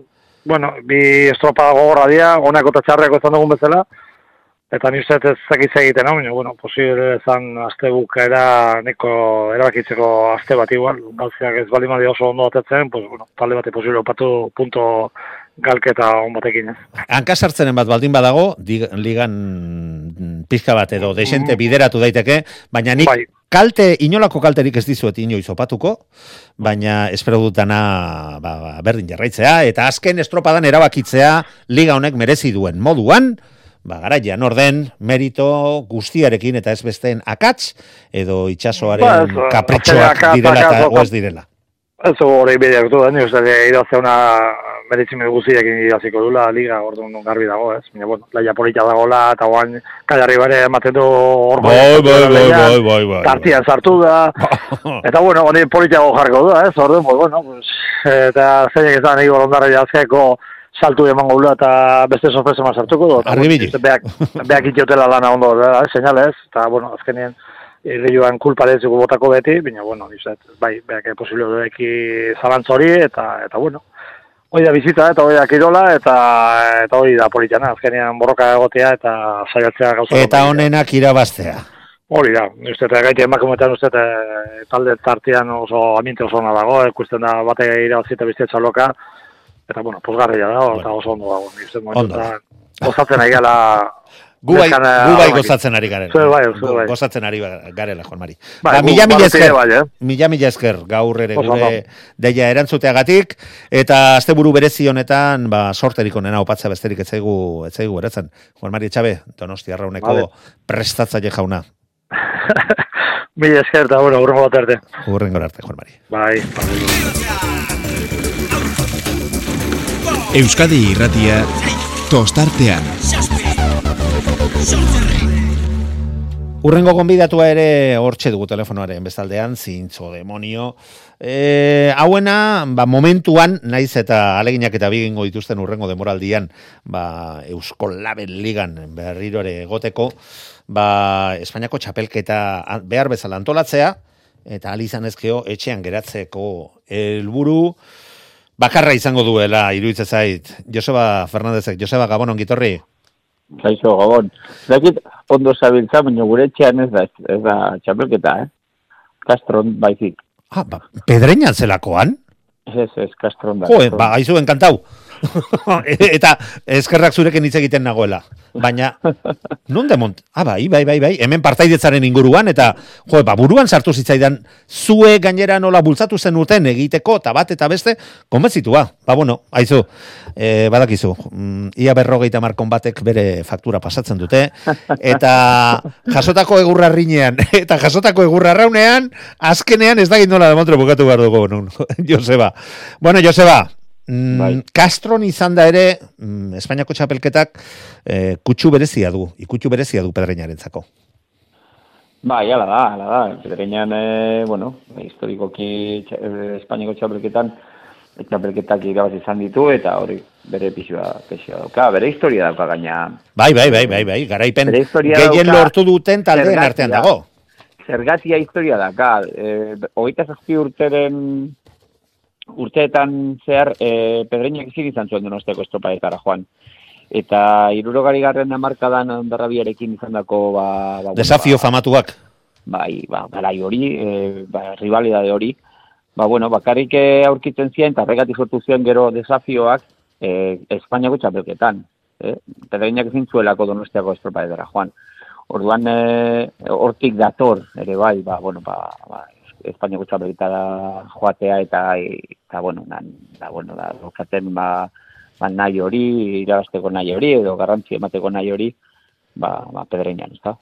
bueno, bi estropa gogorra dia, honako eta txarreko izan dugun bezala, Eta ni uste ez zakiz egiten, no? baina, bueno, posible ezan aste bukaera neko erabakitzeko aste bat igual, gauziak ez bali madi oso ondo batetzen, pues, bueno, talde bate posible opatu punto galketa on batekin, ez. Hankasartzenen bat baldin badago, ligan mm, pizka bat edo desente bideratu daiteke, baina nik Bai. kalte, inolako kalterik ez dizuet inoiz opatuko, baina espero dutana ba, ba, berdin jarraitzea, eta azken estropadan erabakitzea liga honek merezi duen moduan, ba, garaian orden, merito guztiarekin eta ez besteen akats, edo itxasoaren Ba, ez, kapritxoak akats, direla eta akats, o ez direla. Ez hori bideak du, ni uste idazte una meritzimen guztiekin idaziko dula liga, orduan garbi dago, ez? Baina, bueno, laia polita dagoela, eta guain kallarri bare ematen du hor Bai, bai, bai, bai, bai, bai. tartian sartu da, Eta bueno, hori politiago jarko du, ez? Orduan, pues, bueno, pues, eta zeinek izan egin ondarra jazkeko saltu emango gula eta beste sorpresa ma sartuko du. Eta, Argibili. bueno, Beak, beak itiotela lana ondo, da, señales, eta, bueno, azkenean, irriluan kulpa deziko botako beti, baina, bueno, nizet, bai, beak posible dueki zalantza hori, eta, eta, bueno, hori da bizita, eta hori da kirola, eta, eta hori da politiana, azkenean borroka egotea, eta saiatzea gauza. Eta honenak irabaztea. Hori da, uste eta gaiti emakumetan uste eh, talde tartean oso ambiente oso ona dago, ikusten da bate irabazi eta beste txaloka, eta bueno, posgarria da, eta oso ondo dago, Ondo. gozatzen ari gala Gu bai, Deskan, eh, gu bai gozatzen ari garela. Zue bai, zue bai. Gozatzen ari garela, Juan Mari. Bai, ba, mila mila esker, bai, eh? mila mila esker gaur ere gure deia erantzuteagatik, eta asteburu berezi honetan, ba, sorterik onena opatza besterik etzaigu, etzaigu eratzen. Juan Mari Etxabe, Donosti Arrauneko Vale. prestatzaile jauna. Mila esker, eta bueno, urrengo bat arte. Urrengor arte, Juan Mari. Bai, bai. Euskadi irratia tostartean. Urrengo gonbidatua ere hortxe dugu telefonoaren bestaldean, zintzo demonio. E, hauena, ba, momentuan, naiz eta aleginak eta bigingo dituzten urrengo demoraldian, ba, Eusko Label Ligan berriro ere egoteko, ba, Espainiako txapelketa behar bezala antolatzea, eta alizan ezkeo etxean geratzeko helburu bakarra izango duela, iruditzen zait. Joseba Fernandezek, Joseba Gabon ongitorri. Kaixo, gabon. Dakit, ondo zabiltza, baina gure etxean ez da, ez da txapelketa, eh? Kastron, baizik. Ah, ba, pedreinan zelakoan? Ez, ez, kastron da. Jo, ba, aizu enkantau. eta eskerrak zurekin hitz egiten nagoela. Baina, nun demont? Ah, bai, bai, bai, bai, hemen partaidetzaren inguruan, eta, jo, ba, buruan sartu zitzaidan, zue gainera nola bultzatu zen urten egiteko, eta bat eta beste, konbentzitua. Ba, bueno, haizu, e, badakizu, mm, ia berrogeita markon batek bere faktura pasatzen dute, eta jasotako egurra rinean, eta jasotako egurra raunean, azkenean ez da nola demontre bukatu behar dugu, nun, Joseba. Bueno, Joseba, Mm, Bai. Izan da ere, mm, Espainiako txapelketak eh, kutsu berezia du, ikutsu berezia du pedreinarentzako. Bai, ala da, ala da. Pedreñan, e, bueno, historikoki txa- eh, Espainiako txapelketan, txapelketak irabaz izan ditu, eta hori bere pisua, pisua dauka, bere historia dauka gaina. Bai, bai, bai, bai, bai, garaipen gehien dauka lortu duten taldeen artean dago. Zergatia historia daka, e, hogeita zazpi urteren urteetan zehar, e, Pedreñak ezin izan zuen donostiako estropaetara joan. Eta irurogari garren amarkadan ondarrabiarekin izan dako, ba, ba, Desafio ba, famatuak. bai, ba, garai hori, e, ba, rivalidade hori, ba, bueno, bakarrik eh, aurkitzen ziren, eta horregatik sortu ziren gero desafioak e, Espainiako txapelketan. E, Pedreinak ezin zuelako donostiako estropa edera, joan. Orduan, e, hortik dator, ere bai, ba, bueno, ba, ba, Espainiako txapelketara joatea, eta, eta bueno, da, da, bueno, da, daukaten, ba, ba, nahi hori, irabazteko nahi hori, edo garrantzi emateko nahi hori, ba, ba, pedreinan, ez da?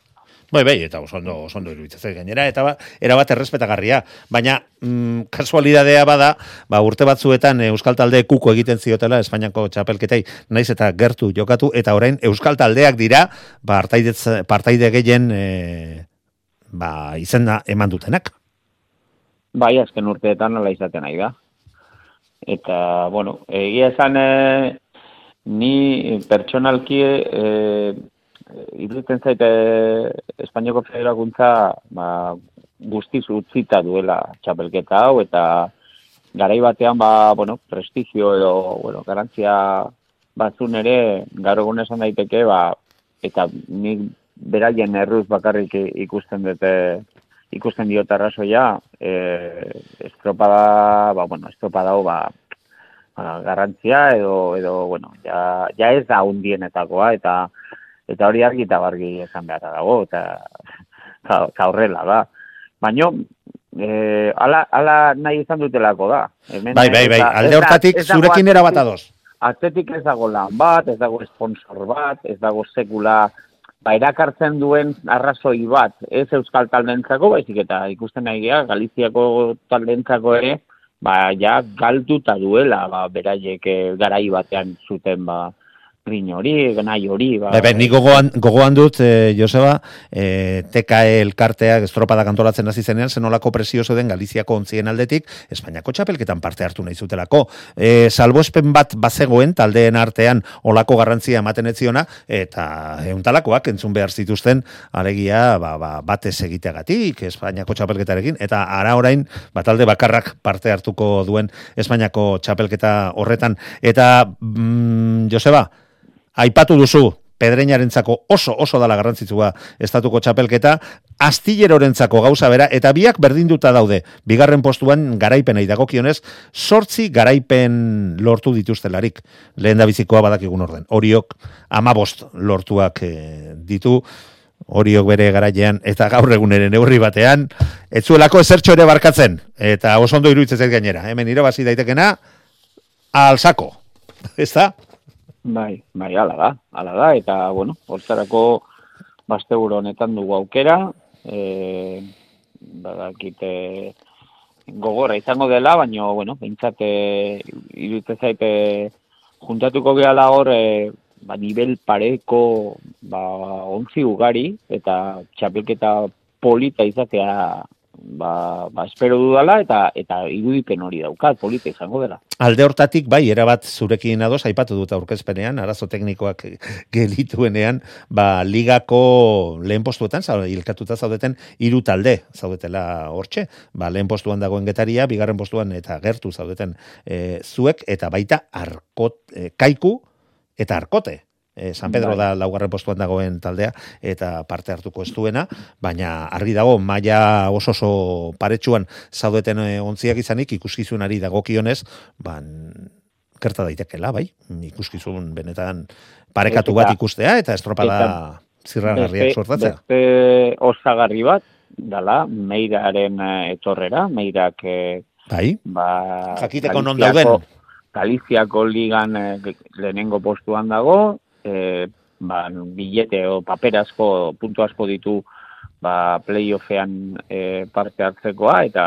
Bai, bai, eta oso ondo, oso ondo gainera, eta ba, erabat errespetagarria. Baina, mm, kasualidadea bada, ba, urte batzuetan eh, Euskal Talde kuko egiten ziotela Espainiako txapelketei, naiz eta gertu jokatu, eta orain Euskal Taldeak dira, ba, partaide gehien, e, ba, izena eman dutenak. Bai, azken urteetan nola izaten nahi da. Eta, bueno, egia esan e, ni pertsonalki e, iruditzen zaite Espainiako federakuntza ba, guztiz utzita duela txapelketa hau, eta garai batean, ba, bueno, prestizio edo, bueno, garantzia batzun ere, gaur egun esan daiteke, ba, eta nik beraien erruz bakarrik ikusten dute ikusten diot arrazoia, e, estropada, ba, bueno, estropada hau, ba, ba, garrantzia edo, edo bueno, ja, ja ez da hundienetakoa, eta eta hori argi eta bargi esan beharra dago, eta horrela da. Baina, e, ala, ala nahi izan dutelako da. Hemen Bai, bai, bai, alde hortatik zurekin erabat atletik- ados. atletik ez dago lan bat, ez dago sponsor bat, ez dago sekula ba, erakartzen duen arrazoi bat, ez euskal taldentzako, baizik eta ikusten nahi gea, Galiziako taldentzako ere, ba, ja, galduta duela, ba, beraiek eh, garai batean zuten, ba, grin hori, nahi hori, ba, Bai, bai, ni gogoan, gogoan dut, eh, Joseba, eh, TKE elkarteak estropadak antolatzen hasi zenean, zenolako presioso den Galiziako ontzien aldetik, Espainiako txapelketan parte hartu nahi zutelako. Eh, salboespen bat bazegoen taldeen artean olako garrantzia ematen etziona, eta euntalakoak entzun behar zituzten, alegia, ba, ba, batez egiteagatik, Espainiako txapelketarekin, eta ara orain, ba, talde bakarrak parte hartuko duen Espainiako txapelketa horretan. Eta, mm, Joseba, aipatu duzu, pedreinarentzako oso oso dala garrantzitsua estatuko txapelketa, astillerorentzako gauza bera, eta biak berdinduta daude, bigarren postuan garaipenei dagokionez, sortzi garaipen lortu dituztelarik, lehen da bizikoa badakigun orden. Horiok amabost lortuak eh, ditu, horiok bere garailean, eta gaur eguneren neurri batean, etzuelako ezertxo ere barkatzen, eta oso ondo iruditzen zait gainera, hemen irabazi daitekena, alsako, ez da? Bai, bai, ala da, ala da, eta, bueno, hortzarako basteguro honetan dugu aukera, e, badakite gogorra izango dela, baina, bueno, behintzat, e, iruditzen zaite juntatuko gehala hor, e, ba, nivel pareko, ba, ontzi ugari, eta txapelketa polita izatea, ba, ba, espero dudala, eta, eta irudipen hori daukat, polita izango dela. Alde hortatik, bai, erabat zurekin ados, aipatu dut aurkezpenean, arazo teknikoak gelituenean, ba, ligako lehen postuetan, zau, hilkatuta zaudeten, hiru talde zaudetela hortxe, ba, lehen postuan dagoen getaria, bigarren postuan eta gertu zaudeten e, zuek, eta baita arkot, e, kaiku eta arkote. E, San Pedro Bai. da laugarren postuan dagoen taldea eta parte hartuko ez duena, baina argi dago maila oso oso paretsuan zaudeten e, ontziak izanik ikuskizunari dagokionez, ban gerta daitekela, bai? Ikuskizun benetan parekatu Eta- bat ikustea eta estropada zirragarriak sortatzea. beste osagarri bat, dala, meiraren eh, etorrera, meirak Bai? ba, Jakiteko non dauden. Galiziako ligan eh, lehenengo postuan dago, eh, ba, bilete o paper asko, puntu asko ditu ba, playoffean eh, parte hartzekoa, eta,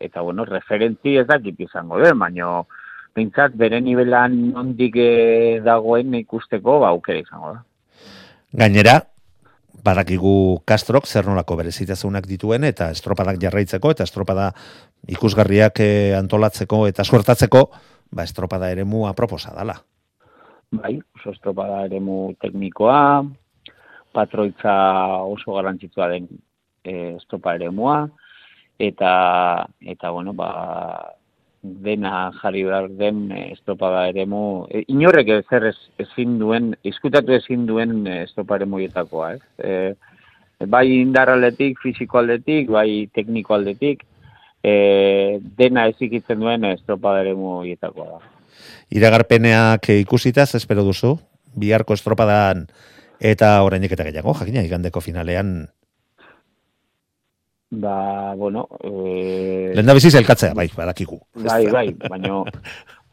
eta bueno, referentzi ez dakit izango den, baino, Bintzat, bere nivelan nondik eh, dagoen ikusteko, ba, aukera izango da. Gainera, badakigu Castrok zer nolako berezitasunak dituen eta estropadak jarraitzeko eta estropada ikusgarriak eh, antolatzeko eta suertatzeko, ba estropada eremu aproposa dala. Bai, oso estropada eremu teknikoa, patroitza oso garrantzitsua den e, estropa eremua, eta, eta bueno, ba, dena jarri behar den eh, estropada eremu, e, inorrek ezer ez, ezin duen, izkutatu ezin duen eh, estropa eremuietakoa, ez? E, bai indar aldetik, fisiko bai tekniko aldetik, e, dena ezikitzen duen estropada eremuietakoa da. Iragarpeneak eh, ikusita, ze espero duzu, biharko estropadan eta orainik eta gehiago, jakina, igandeko finalean, Ba, bueno, eh, lehen da biziz elkatzea, bai, badakigu. bai, bai, baina,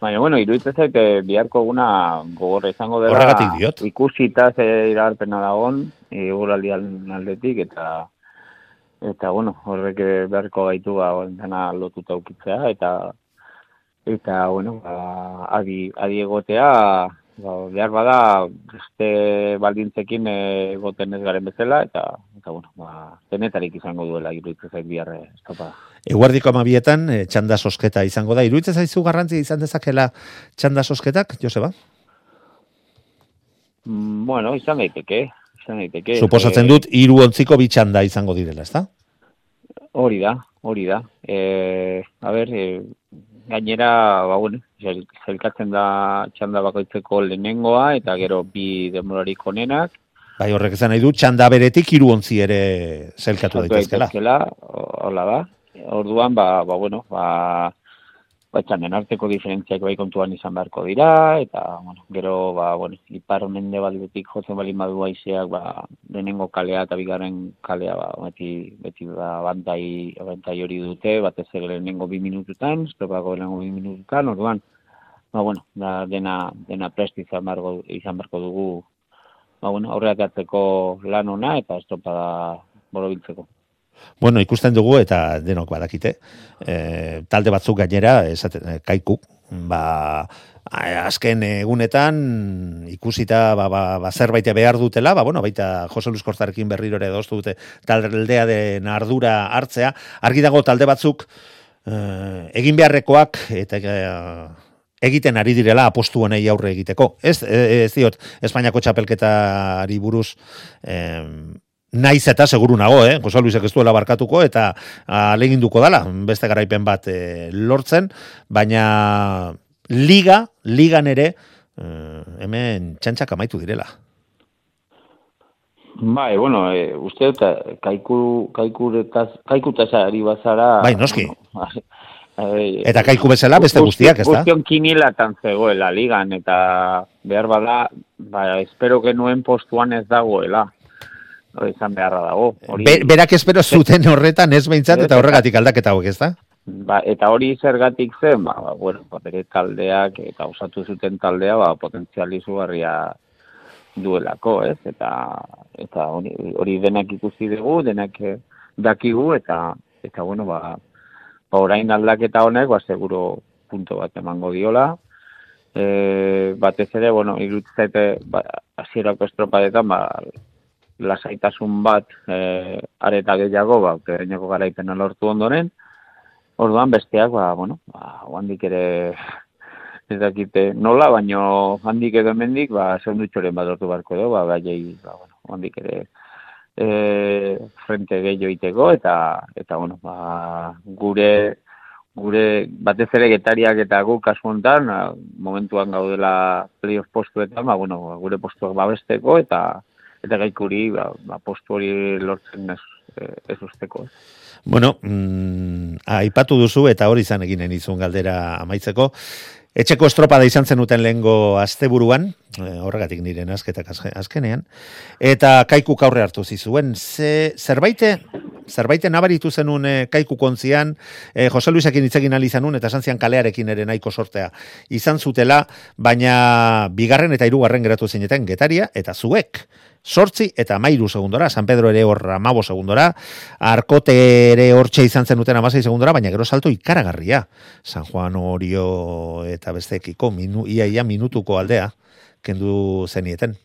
baina, bueno, iruditzen eh, biharko eguna gogorra izango dela. Horregatik diot. Ikusita ze iragarpena dagon, eguraldian aldetik, eta, eta, bueno, horrek eh, beharko gaitu, ba, dena lotuta ukitzea, eta, eta, bueno, ba, adi, adi egotea, ba, behar bada, beste baldintzekin eh, egoten ez garen bezala, eta, eta bueno, ba, denetarik izango duela iruditzen zait bihar eh, estopada. Eguardiko amabietan, e, txanda sosketa izango da. Iruditzen zaizu garrantzi izan dezakela txanda sosketak, Joseba? Mm, bueno, izan daiteke, izan daiteke. Suposatzen Eh, dut, hiru ontziko bi txanda izango direla, ezta? Hori da, hori da. E, a ber, e, gainera, ba, bueno, zel- zelkatzen da txanda bakoitzeko lehenengoa, eta gero bi demolarik onenak. Bai, horrek izan nahi du, txanda beretik hiru ontzi ere zelkatu daitezkela. daitezkela, ho- Hola da. Orduan, ba, ba bueno, ba, ba, txanden arteko diferentziak bai kontuan izan beharko dira, eta, bueno, gero, ba, bueno, ipar mende baldetik jotzen balin badu haizeak, ba, lehenengo kalea eta bigarren kalea, ba, beti, beti, ba, bantai, bantai hori dute, batez ere lehenengo bi minututan, estropako lehenengo bi minututan, orduan, ba, bueno, da, dena, dena prest izan beharko, izan beharko dugu, ba, bueno, aurreak atzeko lan ona, eta estropada borobiltzeko. Bueno, ikusten dugu eta denok badakite. E, talde batzuk gainera, esaten, e, kaiku, ba, a- azken egunetan ikusita ba, ba, ba, zerbait behar dutela, ba, bueno, baita Jose Luis Kortarekin berriro ere doztu dute taldea den ardura hartzea. Argi dago talde batzuk e, egin beharrekoak eta e, egiten ari direla apostu honei aurre egiteko. Ez, ez diot, Espainiako txapelketari buruz em, naiz eta seguru nago, eh? Jose Luisek ez duela barkatuko eta aleginduko dala, beste garaipen bat eh, lortzen, baina liga, ligan ere, eh, hemen txantxak amaitu direla. Bai, bueno, e, uste dut, kaiku, kaikuretaz, kaikutaz ari bazara... Bai, noski. Bueno, Eta kaiku bezala beste guzti- guztiak, ez da? Guztion kinilatan zegoela ligan, eta behar bada, ba, espero genuen postuan ez dagoela. Izan beharra dago. Hori, Be, berak espero zuten horretan ez behintzat eta horregatik aldaketa hauek, ez da? ba, eta hori zergatik zen, ba, ba, bueno, ba, bere taldeak eta osatu zuten taldea, ba, potentzial izugarria duelako, ez? Eta eta hori, hori denak ikusi dugu, denak eh, dakigu eta eta bueno, ba, ba orain aldaketa honek ba seguro punto bat emango diola. Eh, batez ere, bueno, iruditzen zait ba hasierako estropadetan ba lasaitasun bat eh areta gehiago ba gaineko garaipena lortu ondoren. Orduan besteak ba bueno, ba handik ere ez dakite nola, baino handik edo hemendik ba segundutxoren bat lortu barko edo, ba baiei ba bueno, handik ere e, frente gehiago iteko eta eta bueno, ba, gure gure batez ere getariak eta guk kasu honetan ba, momentuan gaudela playoff postuetan, ba, bueno, ba, gure postuak babesteko eta eta gaikuri ba, ba, postu hori lortzen ez, eh, ez usteko. Bueno, mm, aipatu duzu eta hori izan eginen izun galdera amaitzeko. etxeko estropada izan zenuten lehengo asteburuan, eh, horregatik nire azketak azke- azkenean, eta kaikuk aurre hartu zizuen. Ze, zerbaite, zerbaite nabaritu zenun eh, kaiku kontzian, eh, Jose Luisekin itzegin alizanun, eta esan zian kalearekin ere nahiko sortea izan zutela, baina bigarren eta hirugarren geratu zineten getaria, eta zuek, sortzi eta mairu segundora, San Pedro ere hor amabo segundora, Arkote ere hortxe izan zenuten amasei segundora, baina gero salto ikaragarria. San Juan Orio eta bestekiko, minu, ia, ia minutuko aldea, kendu zenieten.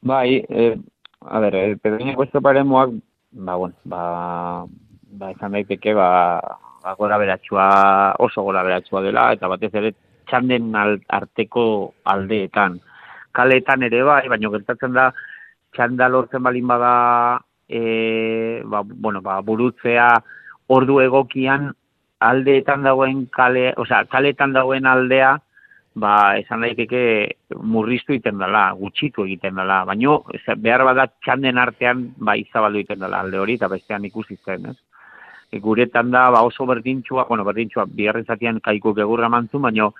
Bai, eh, a ber, el pedreñako estroparemoak, ba, bueno, ba, ba, izan daiteke, ba, ba gora beratxua, oso gora beratxua dela, eta batez ere txanden arteko aldeetan. Kaleetan ere bai, baina gertatzen da, txanda lortzen balin bada, e, ba, bueno, ba, burutzea ordu egokian aldeetan dagoen kale, osea, kaleetan dagoen aldea, ba, esan daiteke murriztu egiten dela, gutxitu egiten dela, baino behar bada txanden artean ba izabaldu egiten dela alde hori eta bestean ikusi zen, ez? E, guretan da ba oso berdintxua, bueno, berdintxua bigarren zatian kaikuk egurra mantzun, baino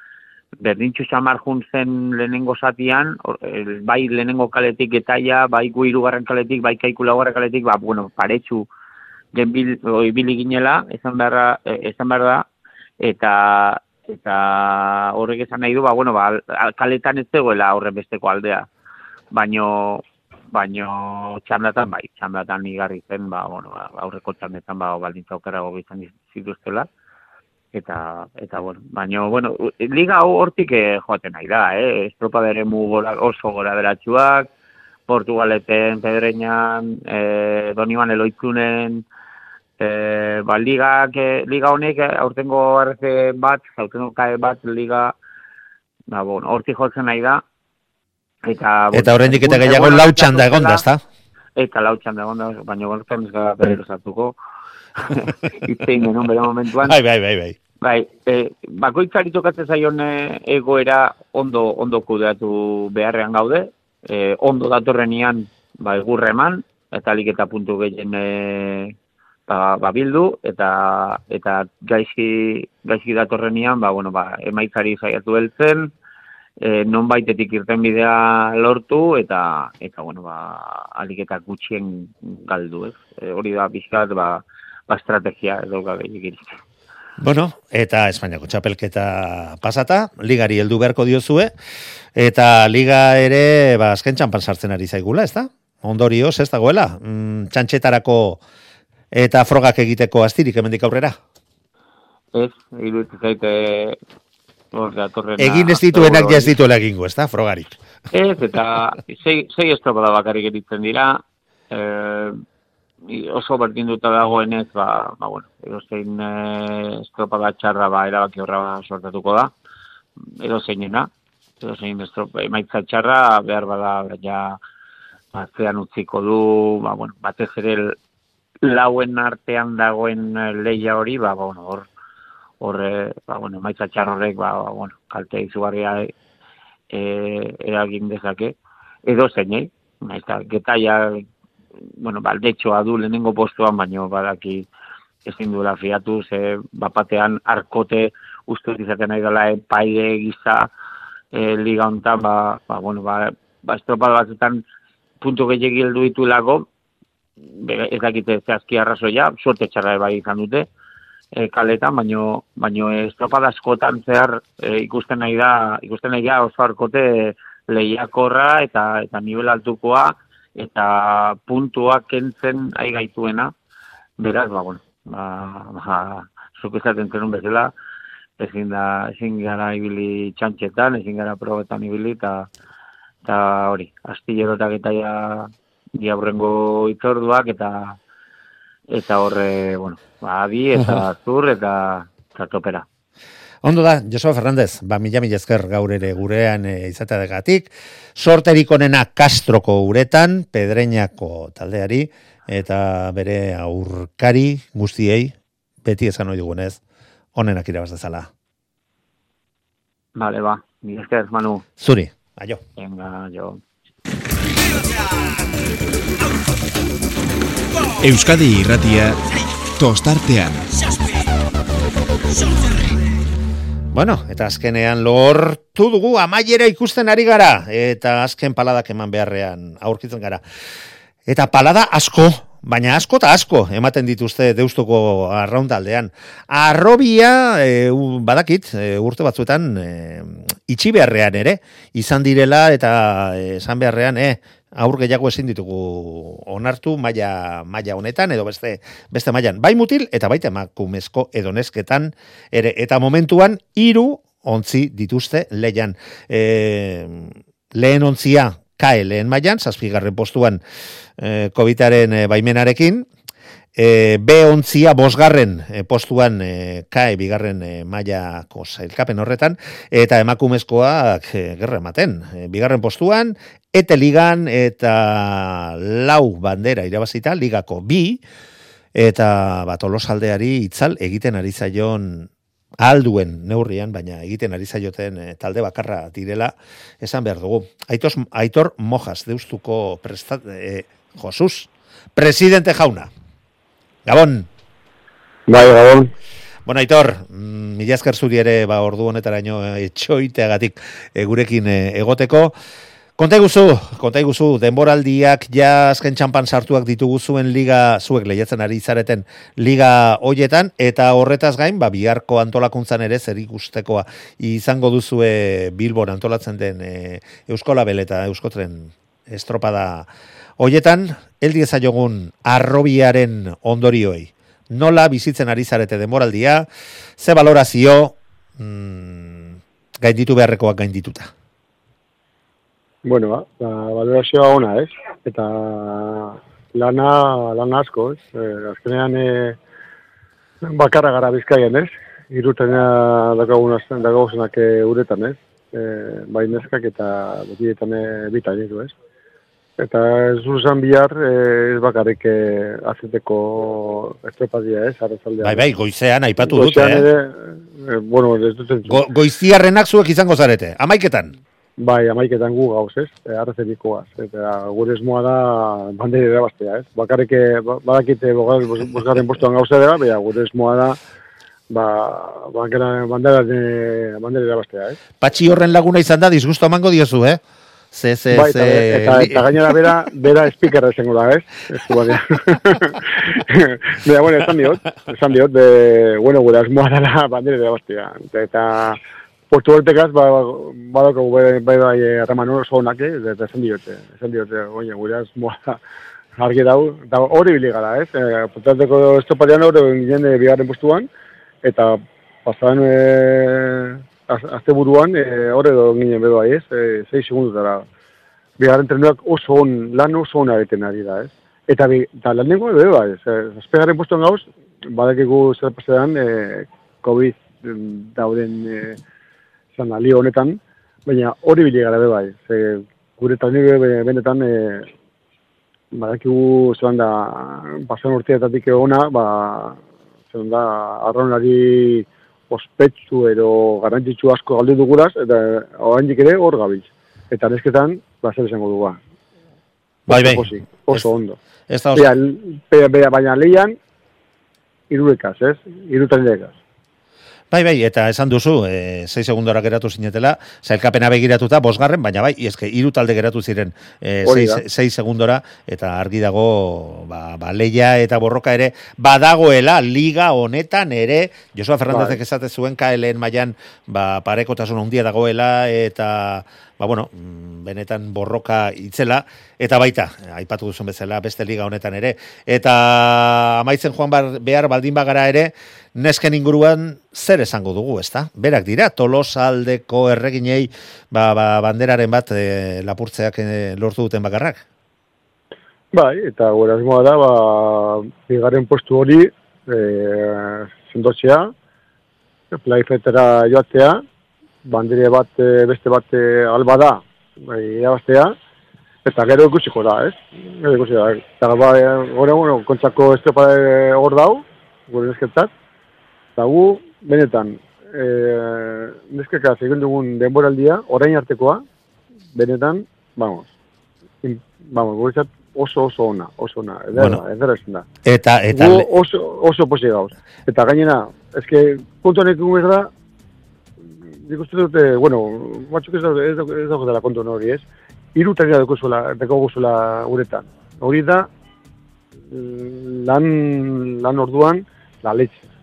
berdintxu xamar zen lehenengo zatian, el- bai lehenengo kaletik getaia, bai gu hirugarren kaletik, bai kaiku laugarren kaletik, ba, bueno, paretsu genbil, o, ibili ginela, esan beharra, eh, esan behar da, eta eta horrek esan nahi du, ba, bueno, ba, al- kaletan ez zegoela horren besteko aldea. Baino, baino txandatan, bai, txandatan igarri zen, ba, bueno, ba, aurreko txandetan, ba, baldintza okerago izan zituztela. Eta, eta, bueno, baino, bueno, liga hortik eh, joaten nahi da, eh? Estropa bere gora, oso gora beratxuak, Portugaleten, Pedreñan, eh, Doniban Eloitzunen, eh, ba, ligak, eh, liga honek eh, aurtengo RC bat, aurtengo KE bat liga, ba, bueno, hortik jotzen nahi da. Eta, Eta oraindik eta gehiago lau txanda egon da, ezta? Eta lau txanda egon da, baina gortzen ez gara berriro sartuko. Itzein genuen bere momentuan. Bai, bai, bai, bai. Bai, e, bakoitzari tokatzen zaion e, egoera ondo ondo kudeatu beharrean gaude, e, ondo datorrenian ba egurre eman eta alik eta puntu gehien e, ba, ba bildu eta eta gaizki gaizki datorrenian ba bueno ba emaitzari saiatu heltzen e, nonbaitetik irten bidea lortu eta eta bueno ba alik eta gutxien galdu, ez? E, hori da bizkat ba ba estrategia edo gairik Bueno, eta Espainiako txapelketa pasata, ligari heldu beharko diozue, eta liga ere, ba, azken txampan sartzen ari zaigula, ez da? Ondorioz, ez dagoela, mm, txantxetarako eta frogak egiteko astirik hemendik aurrera. Ez, iruditzen zaite hor datorrena. Egin ez dituenak ja ez dituela egingo, ez da, frogarik. Ez, eta sei, sei estropada bakarrik eritzen dira, eh, oso berdinduta dagoenez, ba, ba bueno, edo zein eh, estropada txarra ba, erabaki horra sortatuko da, edo zeinena, edo zein estropa, emaitza txarra behar bada ja atzean utziko du, ba, bueno, batez ere lauen artean dagoen eh, leia hori, ba, bueno, hor, hor, eh, ba, bueno, emaitza txar horrek, ba, ba, bueno, kalte izugarria e, eragin dezake, edo zeinei, naiz eta getaia, bueno, baldetxoa du lehenengo postuan, baino badaki ezin duela fiatu, ze bapatean arkote uste izaten nahi dela epaide giza e, liga hontan, ba, ba, bueno, ba, ba estropada batzutan puntu gehiagi heldu ditulako, be- ez dakite zehazki arrazoia, suerte txarra bai izan dute, e, kaletan, baino, baino estropada askotan zehar e, ikusten nahi da, ikusten nahi da oso arkote lehiakorra eta eta nivel altukoa eta puntuak kentzen ai gaituena. Beraz, ba, bueno, ba, ba, zuk esaten zenun bezala, ezin da, ezin gara ibili txantxetan, ezin gara probetan ibili, eta eta hori, astillerotak eta ja diaurrengo itzorduak, eta eta horre, bueno, ba, adi, eta zur, eta, eta topera. Ondo da, Josua Fernandez, ba, mila mila esker gaur ere gurean e, izateagatik, sorterik onena Castroko uretan, Pedreñako taldeari, eta bere aurkari guztiei, beti esan hori dugunez, onenak irabaz dezala. Vale, ba, mi esker, Manu, Zuri, aio. venga, jo. Euskadi irratia tostartean. Bueno, eta azkenean lortu dugu amaiera ikusten ari gara, eta azken paladak eman beharrean aurkitzen gara. Eta palada asko, baina asko eta asko ematen dituzte deustuko arraundaldean. Arrobia, e, badakit, e, urte batzuetan e, itxi beharrean ere, izan direla eta e, esan beharrean, e, aur gehiago ezin ditugu onartu maila maila honetan edo beste beste mailan. Bai mutil eta baita emakumezko edo nesketan ere. Eta momentuan hiru ontzi dituzte leian e, lehen ontzia kae lehen mailan zazpigarren postuan e, COVIDaren e, baimenarekin. E, B ontzia bosgarren e, postuan e, kae bigarren e, mailako sailkapen horretan. Eta emakumezkoak e, gerra ematen. E, bigarren postuan Ete ligan eta lau bandera irabazita, ligako bi, eta bat tolosaldeari itzal egiten ari zaion alduen neurrian, baina egiten ari zaioten eh, talde bakarra direla, esan behar dugu. Aitos, Aitor Mojas, deustuko prestat, eh, Josus, presidente jauna. Gabon. Bai, gabon. Bueno, Aitor, mm, mila esker zuri ere ba, ordu honetaraino eh, etxoiteagatik eh, gurekin eh, egoteko. Konta iguzu, konta iguzu, denboraldiak ja azken txampan sartuak ditugu zuen liga, zuek lehiatzen ari zareten liga hoietan, eta horretaz gain, ba, biharko antolakuntzan ere zer ikustekoa izango duzue Bilbon antolatzen den e, Euskolabel eta Euskotren estropada hoietan, heldi ezaiogun arrobiaren ondorioei. Nola bizitzen ari zarete denboraldia, ze valorazio mm, gainditu beharrekoak gaindituta. Bueno, ba, ba, valorazioa ona, ez? Eta lana, lana asko, ez? Eh, azkenean e, bakarra gara bizkaian, ez? Irutena dakagun dakaguzenak e, uretan, ez? E, bai neskak eta betietan e, bitan ditu, ez? Eta ez zuzan bihar e, ez bakarrik e, azeteko estropadia, ez? Arrazaldean. Bai, bai, goizean aipatu dute, Goizean eh? ere, e, bueno, ez dut. Go, goiziarrenak zuek izango zarete, amaiketan. Bai, amaiketan gu gauz, ez? E, Arrezenikoaz. Eta gure esmoa da bandera irabaztea, ez? Bakarrik eh, ba- badakite bogar- bos- bosgarren postuan gauza dela, baina gure esmoa da ba, bandera, bandera, eh, bandera irabaztea, ez? Patxi horren laguna izan da, disgusto emango diozu, eh? Ze, ze, bai, eta, ze... eta, eta gainera bera, bera speakerra izango da, ez? Ez du baina. Baina, bueno, esan diot, esan diot, de, bueno, gure asmoa dela bandera irabaztea. Eta, eta Portu hortekaz, ba, badako bai, bai, bai, harreman oso onak, eh? eta esan diote, esan diote, oine, gure asmoa da, argi dau, eta hori bili gara, ez? E, Portuarteko estopadean hori ginen e, bigarren postuan, eta pasadan e, az, azte buruan, e, hori edo ginen bedo bai, ez? E, sei segundutara. Bigarren trenuak oso on, lan oso ona egiten ari da, ez? Eta, bi, eta lan nengo edo bai, ez? Azpegarren postuan gauz, badakigu zer pasadan, e, COVID mm, dauden e, zan alio honetan, baina hori bile gara bai. Ze, gure talde be- benetan e, badakigu zelan da pasan urteetatik egona, ba, zelan da arraunari ospetsu edo garrantzitsu asko galdu duguraz, eta oraindik ere hor gabiz. Eta nesketan, ba, zer esango dugu. Bai, bai. Oso oso ondo. Ez da oso... Bea, bea, bea, baina leian, irurekaz, ez? Irutaldeekaz. Bai, bai, eta esan duzu, e, 6 segundora geratu zinetela, zailkapena begiratuta, bosgarren, baina bai, eske hiru talde geratu ziren e, Hori da. 6 segundora, eta argi dago, ba, ba, leia eta borroka ere, badagoela, liga honetan ere, Josua Fernandezek Bai. esate zuen KLN mailan ba, parekotasun handia dagoela, eta, ba, bueno, mm, benetan borroka itzela, eta baita, aipatu duzun bezala, beste liga honetan ere, eta amaitzen joan behar baldin bagara ere, nesken inguruan zer esango dugu, ezta? Berak dira, tolosaldeko erreginei ba, ba, banderaren bat e, lapurtzeak e, lortu duten bakarrak. Bai, eta gure da, ba, bigarren postu hori, e, sendotzea, plaifetera joatea, bandire bat, beste bat alba da, bai, irabaztea, eta gero ikusiko da, ez? Gero ikusiko da, eta ba, gure, bueno, kontzako estropa hor dau, gure nesketat, eta gu, benetan, e, neskekaz egin dugun denboraldia, orain artekoa, benetan, vamos, in, vamos, guretzat oso oso ona, oso ona, edera, Bueno. edera da. Eta, eta, Gu oso, oso posi gauz. Eta gainera, eske, puntu honek da, nik uste dut, eh, bueno, batzuk ez daude, ez daude, ez daude kontu hori, ez? Hiru tarea dukuzula, dekoguzula uretan. Hori da, mm, lan, lan orduan, la leche.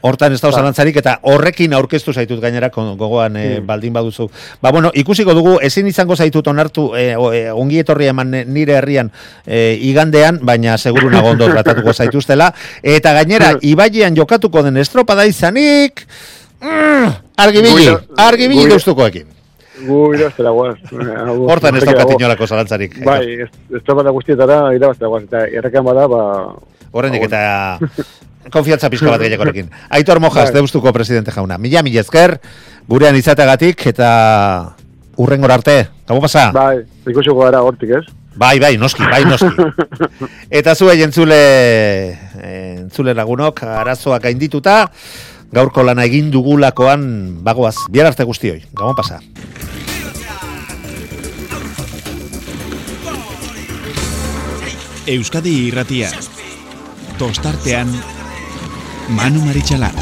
Hortan ez da Ba. zalantzarik eta horrekin aurkeztu zaitut gainera gogoan Mm. baldin baduzu. Ba bueno, ikusiko dugu ezin izango zaitut onartu eh, ongi etorri eman nire herrian eh, igandean, baina seguru nago ondo tratatuko zaituztela eta gainera ibailean jokatuko den estropada izanik mm, argibili, Guira- argibili guira- deustukoekin. gu irabaztera guaz. Hortan ez daukat inolako zalantzarik. Bai, ez, ez da guztietara irabaztera guaz. Eta errekan bada, ba... Horrenik ba, eta konfiantza pizko bat gehiagorekin. Aitor Mojas, Bai. deustuko presidente jauna. Mila, mila esker, gurean izateagatik eta urrengor arte. Gabo pasa? Bai, ikusiko gara hortik, ez? Bai, bai, noski, bai, noski. Eta zuei entzule, eh, entzule lagunok, arazoak gaindituta, gaurko lana egin dugulakoan bagoaz. Bihar arte guztioi. Gabo pasa? Euskadi irratia. Tostartean Manu Marichalar.